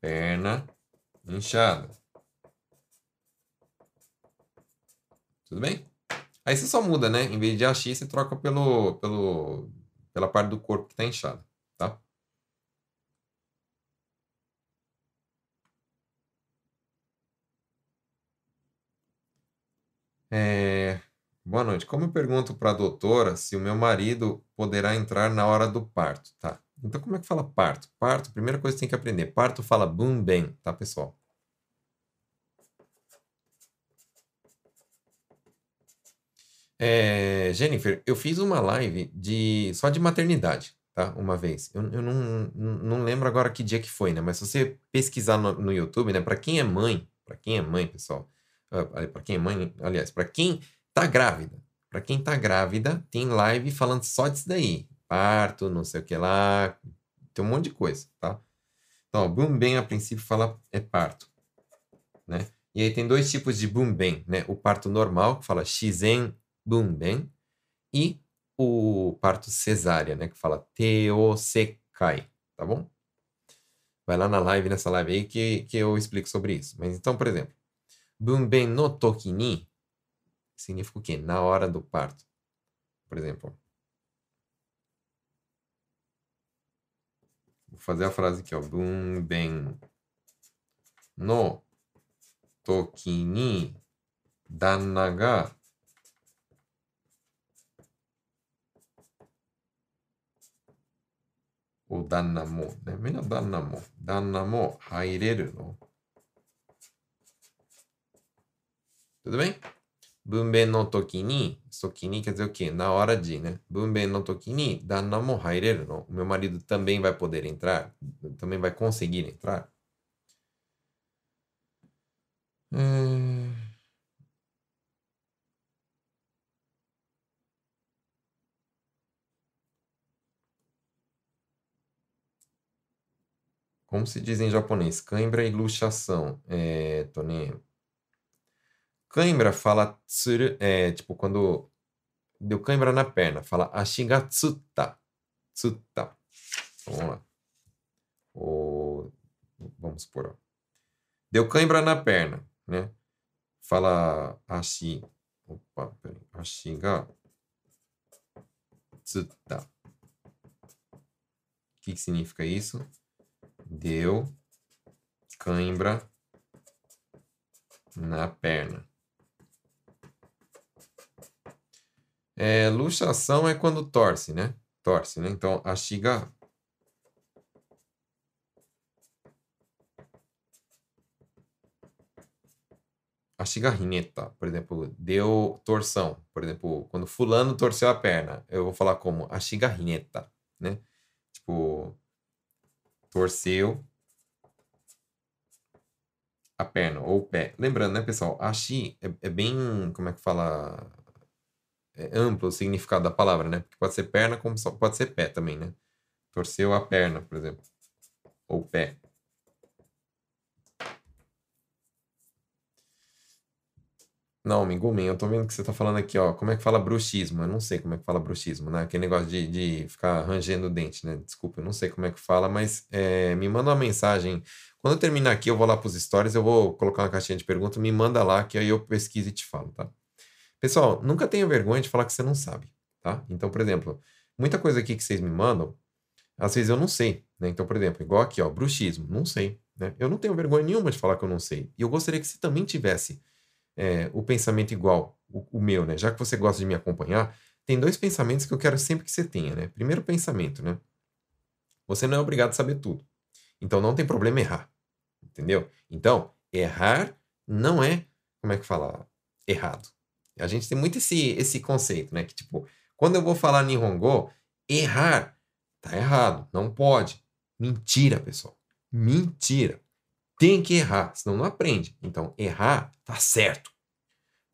perna inchada. Tudo bem? Aí você só muda, né? Em vez de ashi, você troca pelo, pelo, pela parte do corpo que está inchada, tá? É, boa noite. Como eu pergunto para a doutora se o meu marido poderá entrar na hora do parto, tá? Então, como é que fala parto? Parto, primeira coisa que tem que aprender. Parto fala boom bem, tá, pessoal? É, Jennifer, eu fiz uma live de só de maternidade, tá? Uma vez. Eu, eu não, não lembro agora que dia que foi, né? Mas se você pesquisar no, no YouTube, né? Para quem é mãe, para quem é mãe, pessoal, para quem é mãe, aliás, para quem tá grávida, para quem tá grávida, tem live falando só disso daí, parto, não sei o que lá, tem um monte de coisa, tá? Então, boom bem a princípio fala é parto, né? E aí tem dois tipos de boom bem, né? O parto normal, que fala shizen boom bem, e o parto cesárea, né? Que fala teosekai, tá bom? Vai lá na live, nessa live aí, que, que eu explico sobre isso. Mas então, por exemplo, Bunben no toki ni significa o quê? Na hora do parto. Por exemplo. Vou fazer a frase aqui, ó. Bunben no toki ni danna ga ou danna mo, né? Melhor é danna mo. Danna mo haireru no Tudo bem? Bunben no toki ni, toki ni quer dizer o quê? Na hora de, né? Bunben no toki ni, danna mo haireru no. O meu marido também vai poder entrar, também vai conseguir entrar. Hum... Como se diz em japonês? Cãibra e luxação. É, Toninho. Cãibra fala tsuru, é, tipo, quando deu cãibra na perna, fala ashiga tsutta. Tsutta. Vamos lá. O, vamos supor, ó. Deu cãibra na perna, né? Fala ashi. Opa, peraí. Ashiga tsutta. O que, que significa isso? deu cãibra na perna. É, luxação é quando torce, né? Torce, né? Então, a xiga a por exemplo, deu torção. Por exemplo, quando fulano torceu a perna, eu vou falar como a chigarrineta, né? Tipo, torceu a perna ou o pé. Lembrando, né, pessoal? Ashi é, é bem, como é que fala? É amplo o significado da palavra, né? Porque pode ser perna, como pode ser pé também, né? Torceu a perna, por exemplo. Ou pé. Não, Mingumin, eu tô vendo que você tá falando aqui, ó. Como é que fala bruxismo? Eu não sei como é que fala bruxismo, né? Aquele negócio de, de ficar rangendo o dente, né? Desculpa, eu não sei como é que fala, mas é, me manda uma mensagem. Quando eu terminar aqui, eu vou lá pros stories, eu vou colocar uma caixinha de perguntas, me manda lá, que aí eu pesquiso e te falo, tá? Pessoal, nunca tenha vergonha de falar que você não sabe, tá? Então, por exemplo, muita coisa aqui que vocês me mandam, às vezes eu não sei, né? Então, por exemplo, igual aqui, ó, bruxismo, não sei, né? Eu não tenho vergonha nenhuma de falar que eu não sei. E eu gostaria que você também tivesse é, o pensamento igual, o, o, meu, né? Já que você gosta de me acompanhar, tem dois pensamentos que eu quero sempre que você tenha, né? Primeiro pensamento, né? Você não é obrigado a saber tudo. Então não tem problema errar. Entendeu? Então, errar não é, como é que fala? Errado. A gente tem muito esse, esse conceito, né? Que tipo, quando eu vou falar Nihongo, errar tá errado, não pode. Mentira, pessoal. Mentira. Tem que errar, senão não aprende. Então, errar tá certo.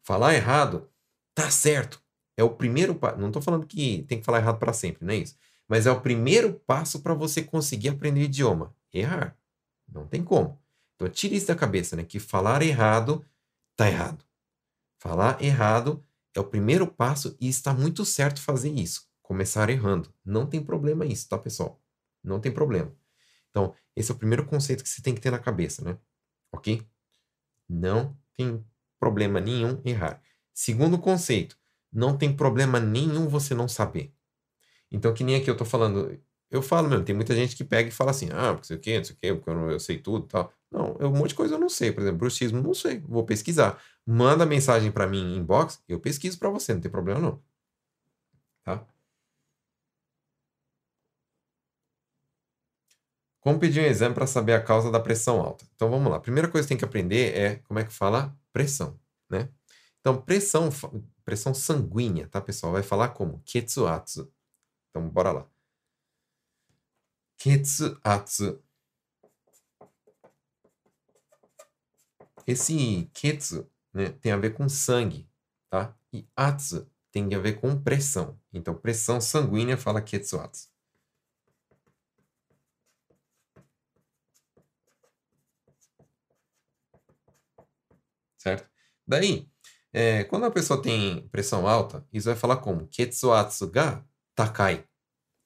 Falar errado tá certo. É o primeiro passo. Não estou falando que tem que falar errado para sempre, não é isso. Mas é o primeiro passo para você conseguir aprender idioma. Errar. Não tem como. Então, tire isso da cabeça, né? Que falar errado tá errado. Falar errado é o primeiro passo e está muito certo fazer isso. Começar errando. Não tem problema isso, tá, pessoal? Não tem problema. Então, esse é o primeiro conceito que você tem que ter na cabeça, né? Ok? Não tem problema nenhum errar. Segundo conceito, não tem problema nenhum você não saber. Então, que nem aqui eu tô falando, eu falo mesmo, tem muita gente que pega e fala assim, ah, porque sei o quê, não sei o quê, porque eu, não, eu sei tudo e tal. Não, eu, um monte de coisa eu não sei. Por exemplo, bruxismo, não sei. Vou pesquisar. Manda mensagem para mim em inbox, eu pesquiso para você, não tem problema não. Tá? Como pedir um exame para saber a causa da pressão alta? Então vamos lá. A primeira coisa que tem que aprender é como é que fala pressão, né? Então pressão, pressão sanguínea, tá, pessoal? Vai falar como ketsuatsu. Então bora lá. Ketsuatsu. Esse ketsu né, tem a ver com sangue, tá? E atsu tem a ver com pressão. Então pressão sanguínea fala ketsuatsu. certo? Daí, é, quando a pessoa tem pressão alta, isso vai falar como ketsuatsu ga takai.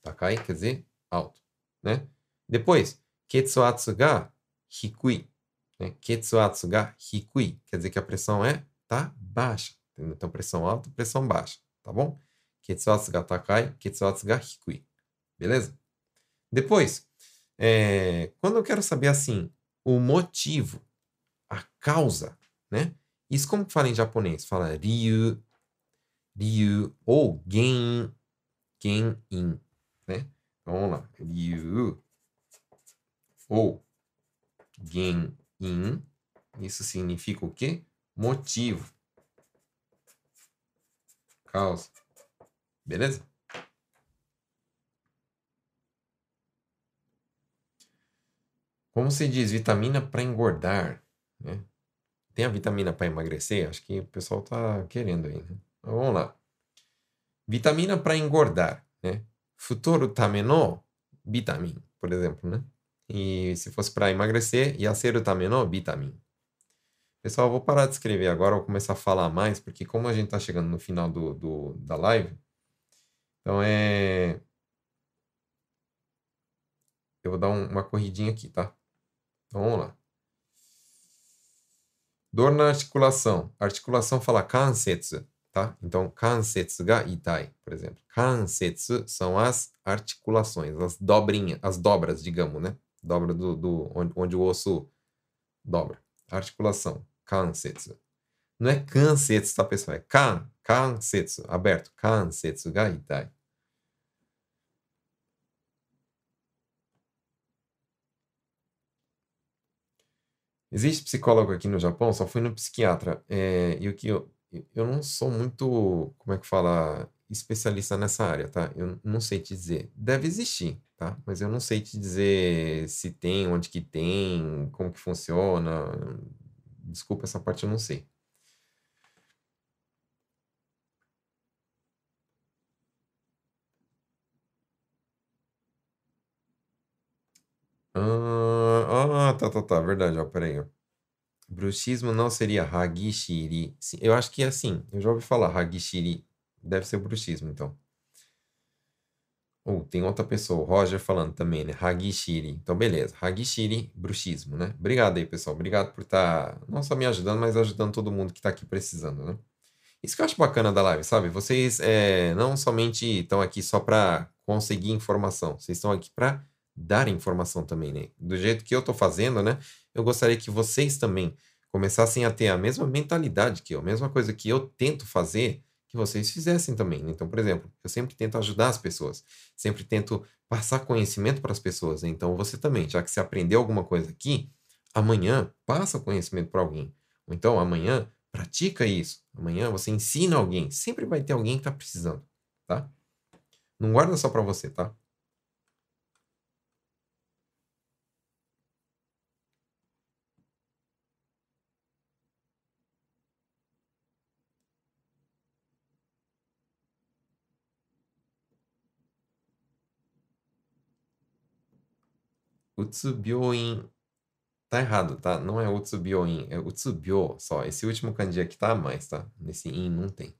Takai quer dizer alto, né? Depois, ketsuatsu ga hikui. Né? Ketsuatsu ga hikui. Quer dizer que a pressão é tá baixa. Então, pressão alta, pressão baixa. Tá bom? Ketsuatsu ga takai, ketsuatsu ga hikui. Beleza? Depois, é, quando eu quero saber assim, o motivo, a causa, né? Isso como fala em japonês? Fala ryu, ryu ou gen, gen-in, né? Então, vamos lá. Ryu ou gen-in. Isso significa o quê? Motivo. Causa. Beleza? Como se diz vitamina para engordar, né? Tem a vitamina para emagrecer? Acho que o pessoal tá querendo aí, né? Então, vamos lá. Vitamina para engordar, né? Futuro tameno vitamin, por exemplo, né? E se fosse para emagrecer, yaseru tameno vitamin. Pessoal, eu vou parar de escrever agora, vou começar a falar mais, porque como a gente está chegando no final do, do, da live, então é. Eu vou dar um, uma corridinha aqui, tá? Então vamos lá. Dor na articulação. Articulação fala kansetsu, tá? Então, kansetsu ga itai, por exemplo. Kansetsu são as articulações, as dobrinhas, as dobras, digamos, né? Dobra do, do onde, onde o osso dobra. Articulação kansetsu. Não é kansetsu, tá, pessoal? É kan, kansetsu, aberto. Kansetsu ga itai. Existe psicólogo aqui no Japão, só fui no psiquiatra. É, e o que eu, eu não sou muito, como é que fala, especialista nessa área, tá? Eu não sei te dizer. Deve existir, tá? Mas eu não sei te dizer se tem, onde que tem, como que funciona. Desculpa, essa parte eu não sei. Ah, ah, tá, tá, tá, verdade, ó, peraí, ó. Bruxismo não seria Hagishiri. Eu acho que é assim, eu já ouvi falar Hagishiri. Deve ser bruxismo, então. Ou tem outra pessoa, Roger falando também, né? Hagishiri. Então, beleza. Hagishiri, bruxismo, né? Obrigado aí, pessoal. Obrigado por estar tá, não só me ajudando, mas ajudando todo mundo que está aqui precisando, né? Isso que eu acho bacana da live, sabe? Vocês é, não somente estão aqui só para conseguir informação, vocês estão aqui para dar informação também, né? Do jeito que eu estou fazendo, né? Eu gostaria que vocês também começassem a ter a mesma mentalidade que eu, a mesma coisa que eu tento fazer que vocês fizessem também. Então, por exemplo, eu sempre tento ajudar as pessoas, sempre tento passar conhecimento para as pessoas. Então, você também, já que você aprendeu alguma coisa aqui, amanhã passa o conhecimento para alguém. Ou então, amanhã pratica isso. Amanhã você ensina alguém. Sempre vai ter alguém que está precisando, tá? Não guarda só para você, tá? Utsubyoin. Tá errado, tá? Não é Utsubyoin, é Utsubyo só. Esse último kanji aqui tá a mais, tá? Nesse in não tem.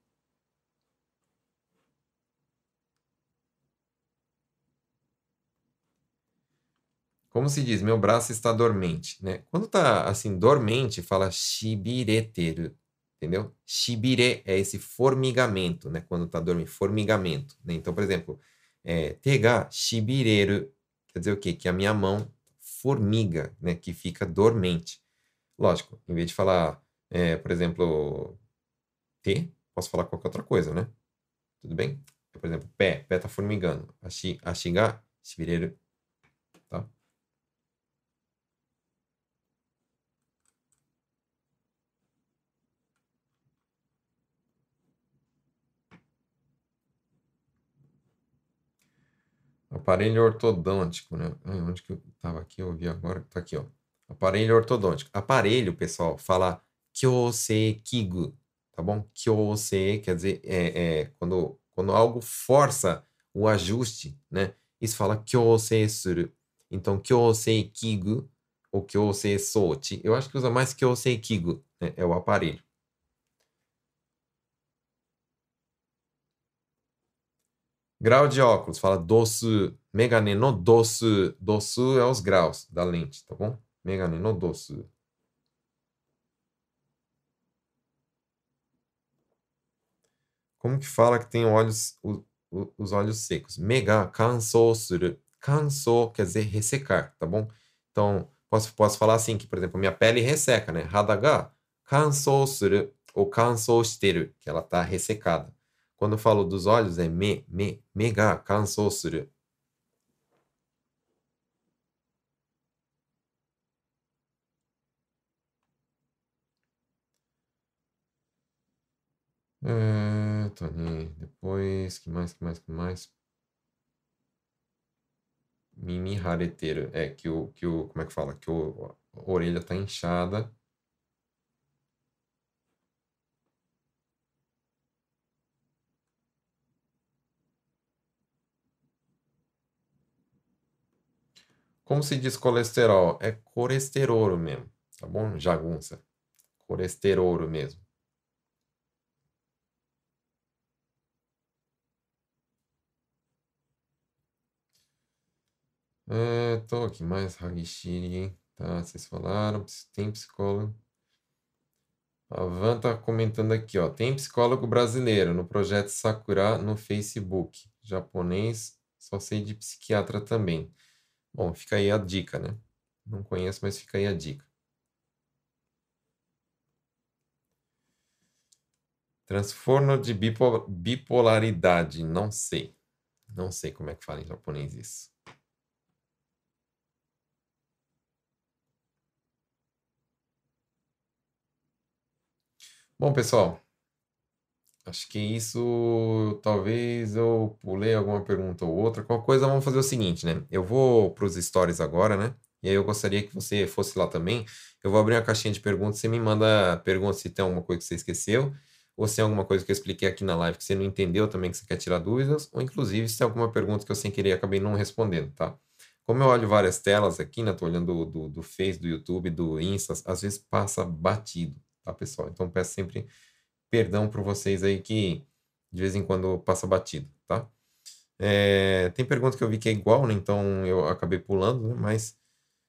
Como se diz, meu braço está dormente, né? Quando tá assim, dormente, fala shibireteru, entendeu? Shibire é esse formigamento, né? Quando tá dormindo, formigamento, né? Então, por exemplo, é, tega shibireru Quer dizer o quê? Que a minha mão formiga, né? Que fica dormente. Lógico, em vez de falar, é, por exemplo, T, posso falar qualquer outra coisa, né? Tudo bem? Por exemplo, pé, pé tá formigando. Ashi, ashiga, shibireru. Tá? Aparelho ortodôntico, né? onde que eu estava aqui? Eu vi agora. Tá aqui, ó. Aparelho ortodôntico. Aparelho, pessoal, fala kyosekigu, tá bom? Kyose quer dizer é, é, quando, quando algo força o ajuste, né? Isso fala kyose suru. Então, kyosekigu ou kyose sochi. Eu acho que usa mais kyosekigu, né? É o aparelho. Grau de óculos, fala dosu. Megane no dosu. Dosu é os graus da lente, tá bom? Megane no dosu. Como que fala que tem olhos, o, o, os olhos secos? Mega kansou suru. Kansou quer dizer ressecar, tá bom? Então, posso, posso falar assim, que, por exemplo, minha pele resseca, né? Hadaga kansou suru ou kansou shiteru, que ela tá ressecada. Quando eu falo dos olhos, é me, me, mega kansou suru. É, Tony, depois, que mais, que mais, que mais? Mimi rareteiro. É, que o, que o, como é que fala? Que o, a orelha tá inchada. Como se diz colesterol? É colesterol mesmo, tá bom? Jagunça. Colesterol mesmo. É, tô aqui mais Hagishiri, tá? Vocês falaram, tem psicólogo. A Van tá comentando aqui, ó. Tem psicólogo brasileiro no projeto Sakura no Facebook. Japonês, só sei de psiquiatra também. Bom, fica aí a dica, né? Não conheço, mas fica aí a dica. Transformo de bipolaridade, não sei. Não sei como é que fala em japonês isso. Bom, pessoal, acho que isso talvez eu pulei alguma pergunta ou outra. Qualquer coisa, vamos fazer o seguinte, né? Eu vou para os stories agora, né? E aí eu gostaria que você fosse lá também. Eu vou abrir uma caixinha de perguntas. Você me manda perguntas se tem alguma coisa que você esqueceu, ou se tem alguma coisa que eu expliquei aqui na live que você não entendeu também, que você quer tirar dúvidas, ou inclusive se tem alguma pergunta que eu sem querer acabei não respondendo, tá? Como eu olho várias telas aqui, né? Tô olhando do, do, do Face, do YouTube, do Insta, às vezes passa batido tá, pessoal? Então peço sempre perdão por vocês aí que de vez em quando passa batido, tá? É, tem pergunta que eu vi que é igual, né? Então eu acabei pulando, né? Mas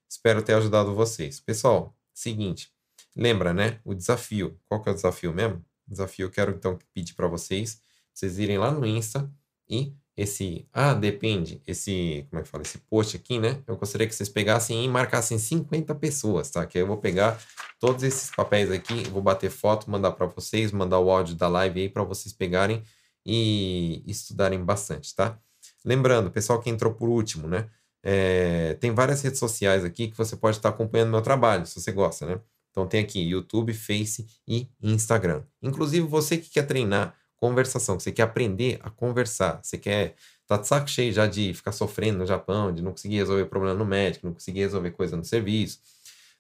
espero ter ajudado vocês. Pessoal, seguinte, lembra, né? O desafio. Qual que é o desafio mesmo? Desafio eu quero então pedir para vocês, vocês irem lá no Insta e esse, ah, depende, esse, como é que fala, esse post aqui, né? Eu gostaria que vocês pegassem e marcassem 50 pessoas, tá? Que eu vou pegar todos esses papéis aqui, vou bater foto, mandar para vocês, mandar o áudio da live aí para vocês pegarem e estudarem bastante, tá? Lembrando, pessoal que entrou por último, né? É, tem várias redes sociais aqui que você pode estar acompanhando meu trabalho, se você gosta, né? Então tem aqui YouTube, Face e Instagram. Inclusive você que quer treinar conversação, você quer aprender a conversar, você quer tá de saco cheio já de ficar sofrendo no Japão, de não conseguir resolver problema no médico, não conseguir resolver coisa no serviço,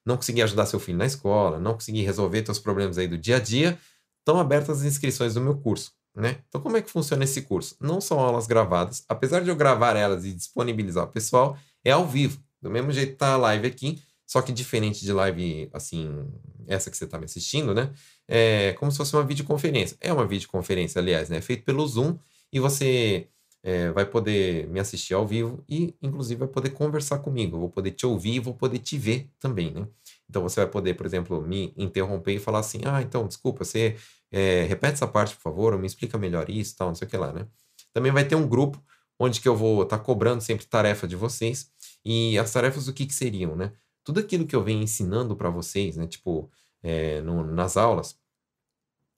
não conseguir ajudar seu filho na escola, não conseguir resolver seus problemas aí do dia a dia, estão abertas as inscrições do meu curso, né? Então como é que funciona esse curso? Não são aulas gravadas, apesar de eu gravar elas e disponibilizar o pessoal, é ao vivo, do mesmo jeito tá a live aqui, só que diferente de live assim, essa que você está me assistindo, né? É como se fosse uma videoconferência. É uma videoconferência, aliás, né? É feito pelo Zoom e você é, vai poder me assistir ao vivo e, inclusive, vai poder conversar comigo. Eu vou poder te ouvir e vou poder te ver também, né? Então você vai poder, por exemplo, me interromper e falar assim: ah, então, desculpa, você é, repete essa parte, por favor, ou me explica melhor isso, tal, não sei o que lá, né? Também vai ter um grupo onde que eu vou estar tá cobrando sempre tarefa de vocês. E as tarefas, o que, que seriam, né? Tudo aquilo que eu venho ensinando para vocês, né? Tipo, é, no, nas aulas,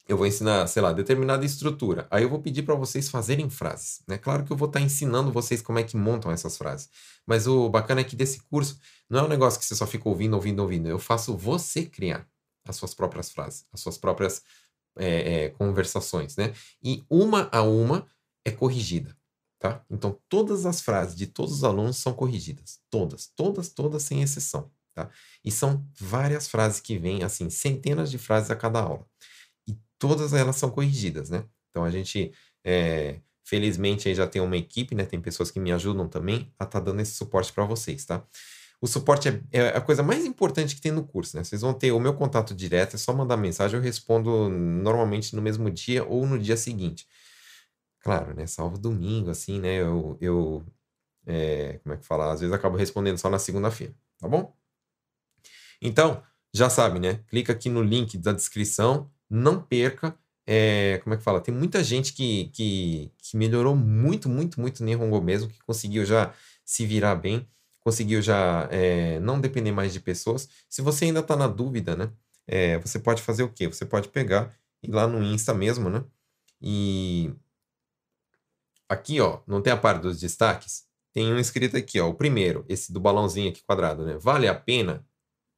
eu vou ensinar, sei lá, determinada estrutura. Aí eu vou pedir para vocês fazerem frases. Né? Claro que eu vou estar tá ensinando vocês como é que montam essas frases. Mas o bacana é que desse curso não é um negócio que você só fica ouvindo, ouvindo, ouvindo. Eu faço você criar as suas próprias frases, as suas próprias é, é, conversações, né? E uma a uma é corrigida, tá? Então todas as frases de todos os alunos são corrigidas, todas, todas, todas sem exceção. Tá? E são várias frases que vêm, assim, centenas de frases a cada aula. E todas elas são corrigidas, né? Então a gente, é, felizmente, aí já tem uma equipe, né? Tem pessoas que me ajudam também a estar tá dando esse suporte para vocês, tá? O suporte é, é, a coisa mais importante que tem no curso, né? Vocês vão ter o meu contato direto, é só mandar mensagem, eu respondo normalmente no mesmo dia ou no dia seguinte. Claro, né? Salvo domingo, assim, né? Eu, eu é, como é que fala? Às vezes acabo respondendo só na segunda-feira, tá bom? Então, já sabe, né? Clica aqui no link da descrição, não perca. É, como é que fala? Tem muita gente que, que, que melhorou muito, muito, muito no Nihongo mesmo, que conseguiu já se virar bem, conseguiu já é, não depender mais de pessoas. Se você ainda está na dúvida, né? É, você pode fazer o quê? Você pode pegar e ir lá no Insta mesmo, né? E aqui, ó, não tem a parte dos destaques? Tem um escrito aqui, ó, o primeiro, esse do balãozinho aqui quadrado, né? Vale a pena?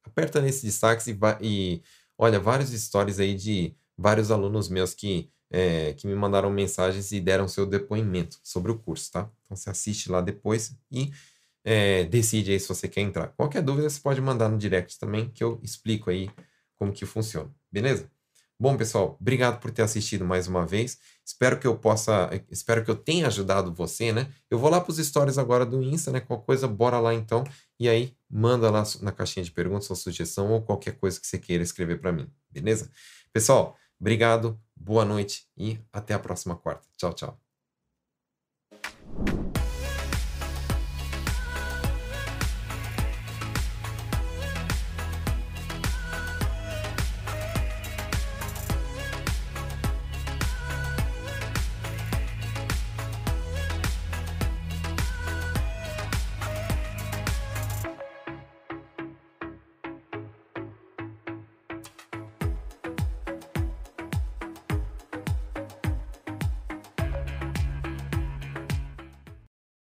Aperta nesse destaque e, e olha, vários stories aí de vários alunos meus que, é, que me mandaram mensagens e deram seu depoimento sobre o curso, tá? Então você assiste lá depois e é, decide aí se você quer entrar. Qualquer dúvida você pode mandar no direct também, que eu explico aí como que funciona, beleza? Bom, pessoal, obrigado por ter assistido mais uma vez. Espero que eu possa, espero que eu tenha ajudado você, né? Eu vou lá para os stories agora do Insta, né? Qualquer coisa, bora lá então. E aí, manda lá na caixinha de perguntas sua sugestão ou qualquer coisa que você queira escrever para mim, beleza? Pessoal, obrigado, boa noite e até a próxima quarta. Tchau, tchau.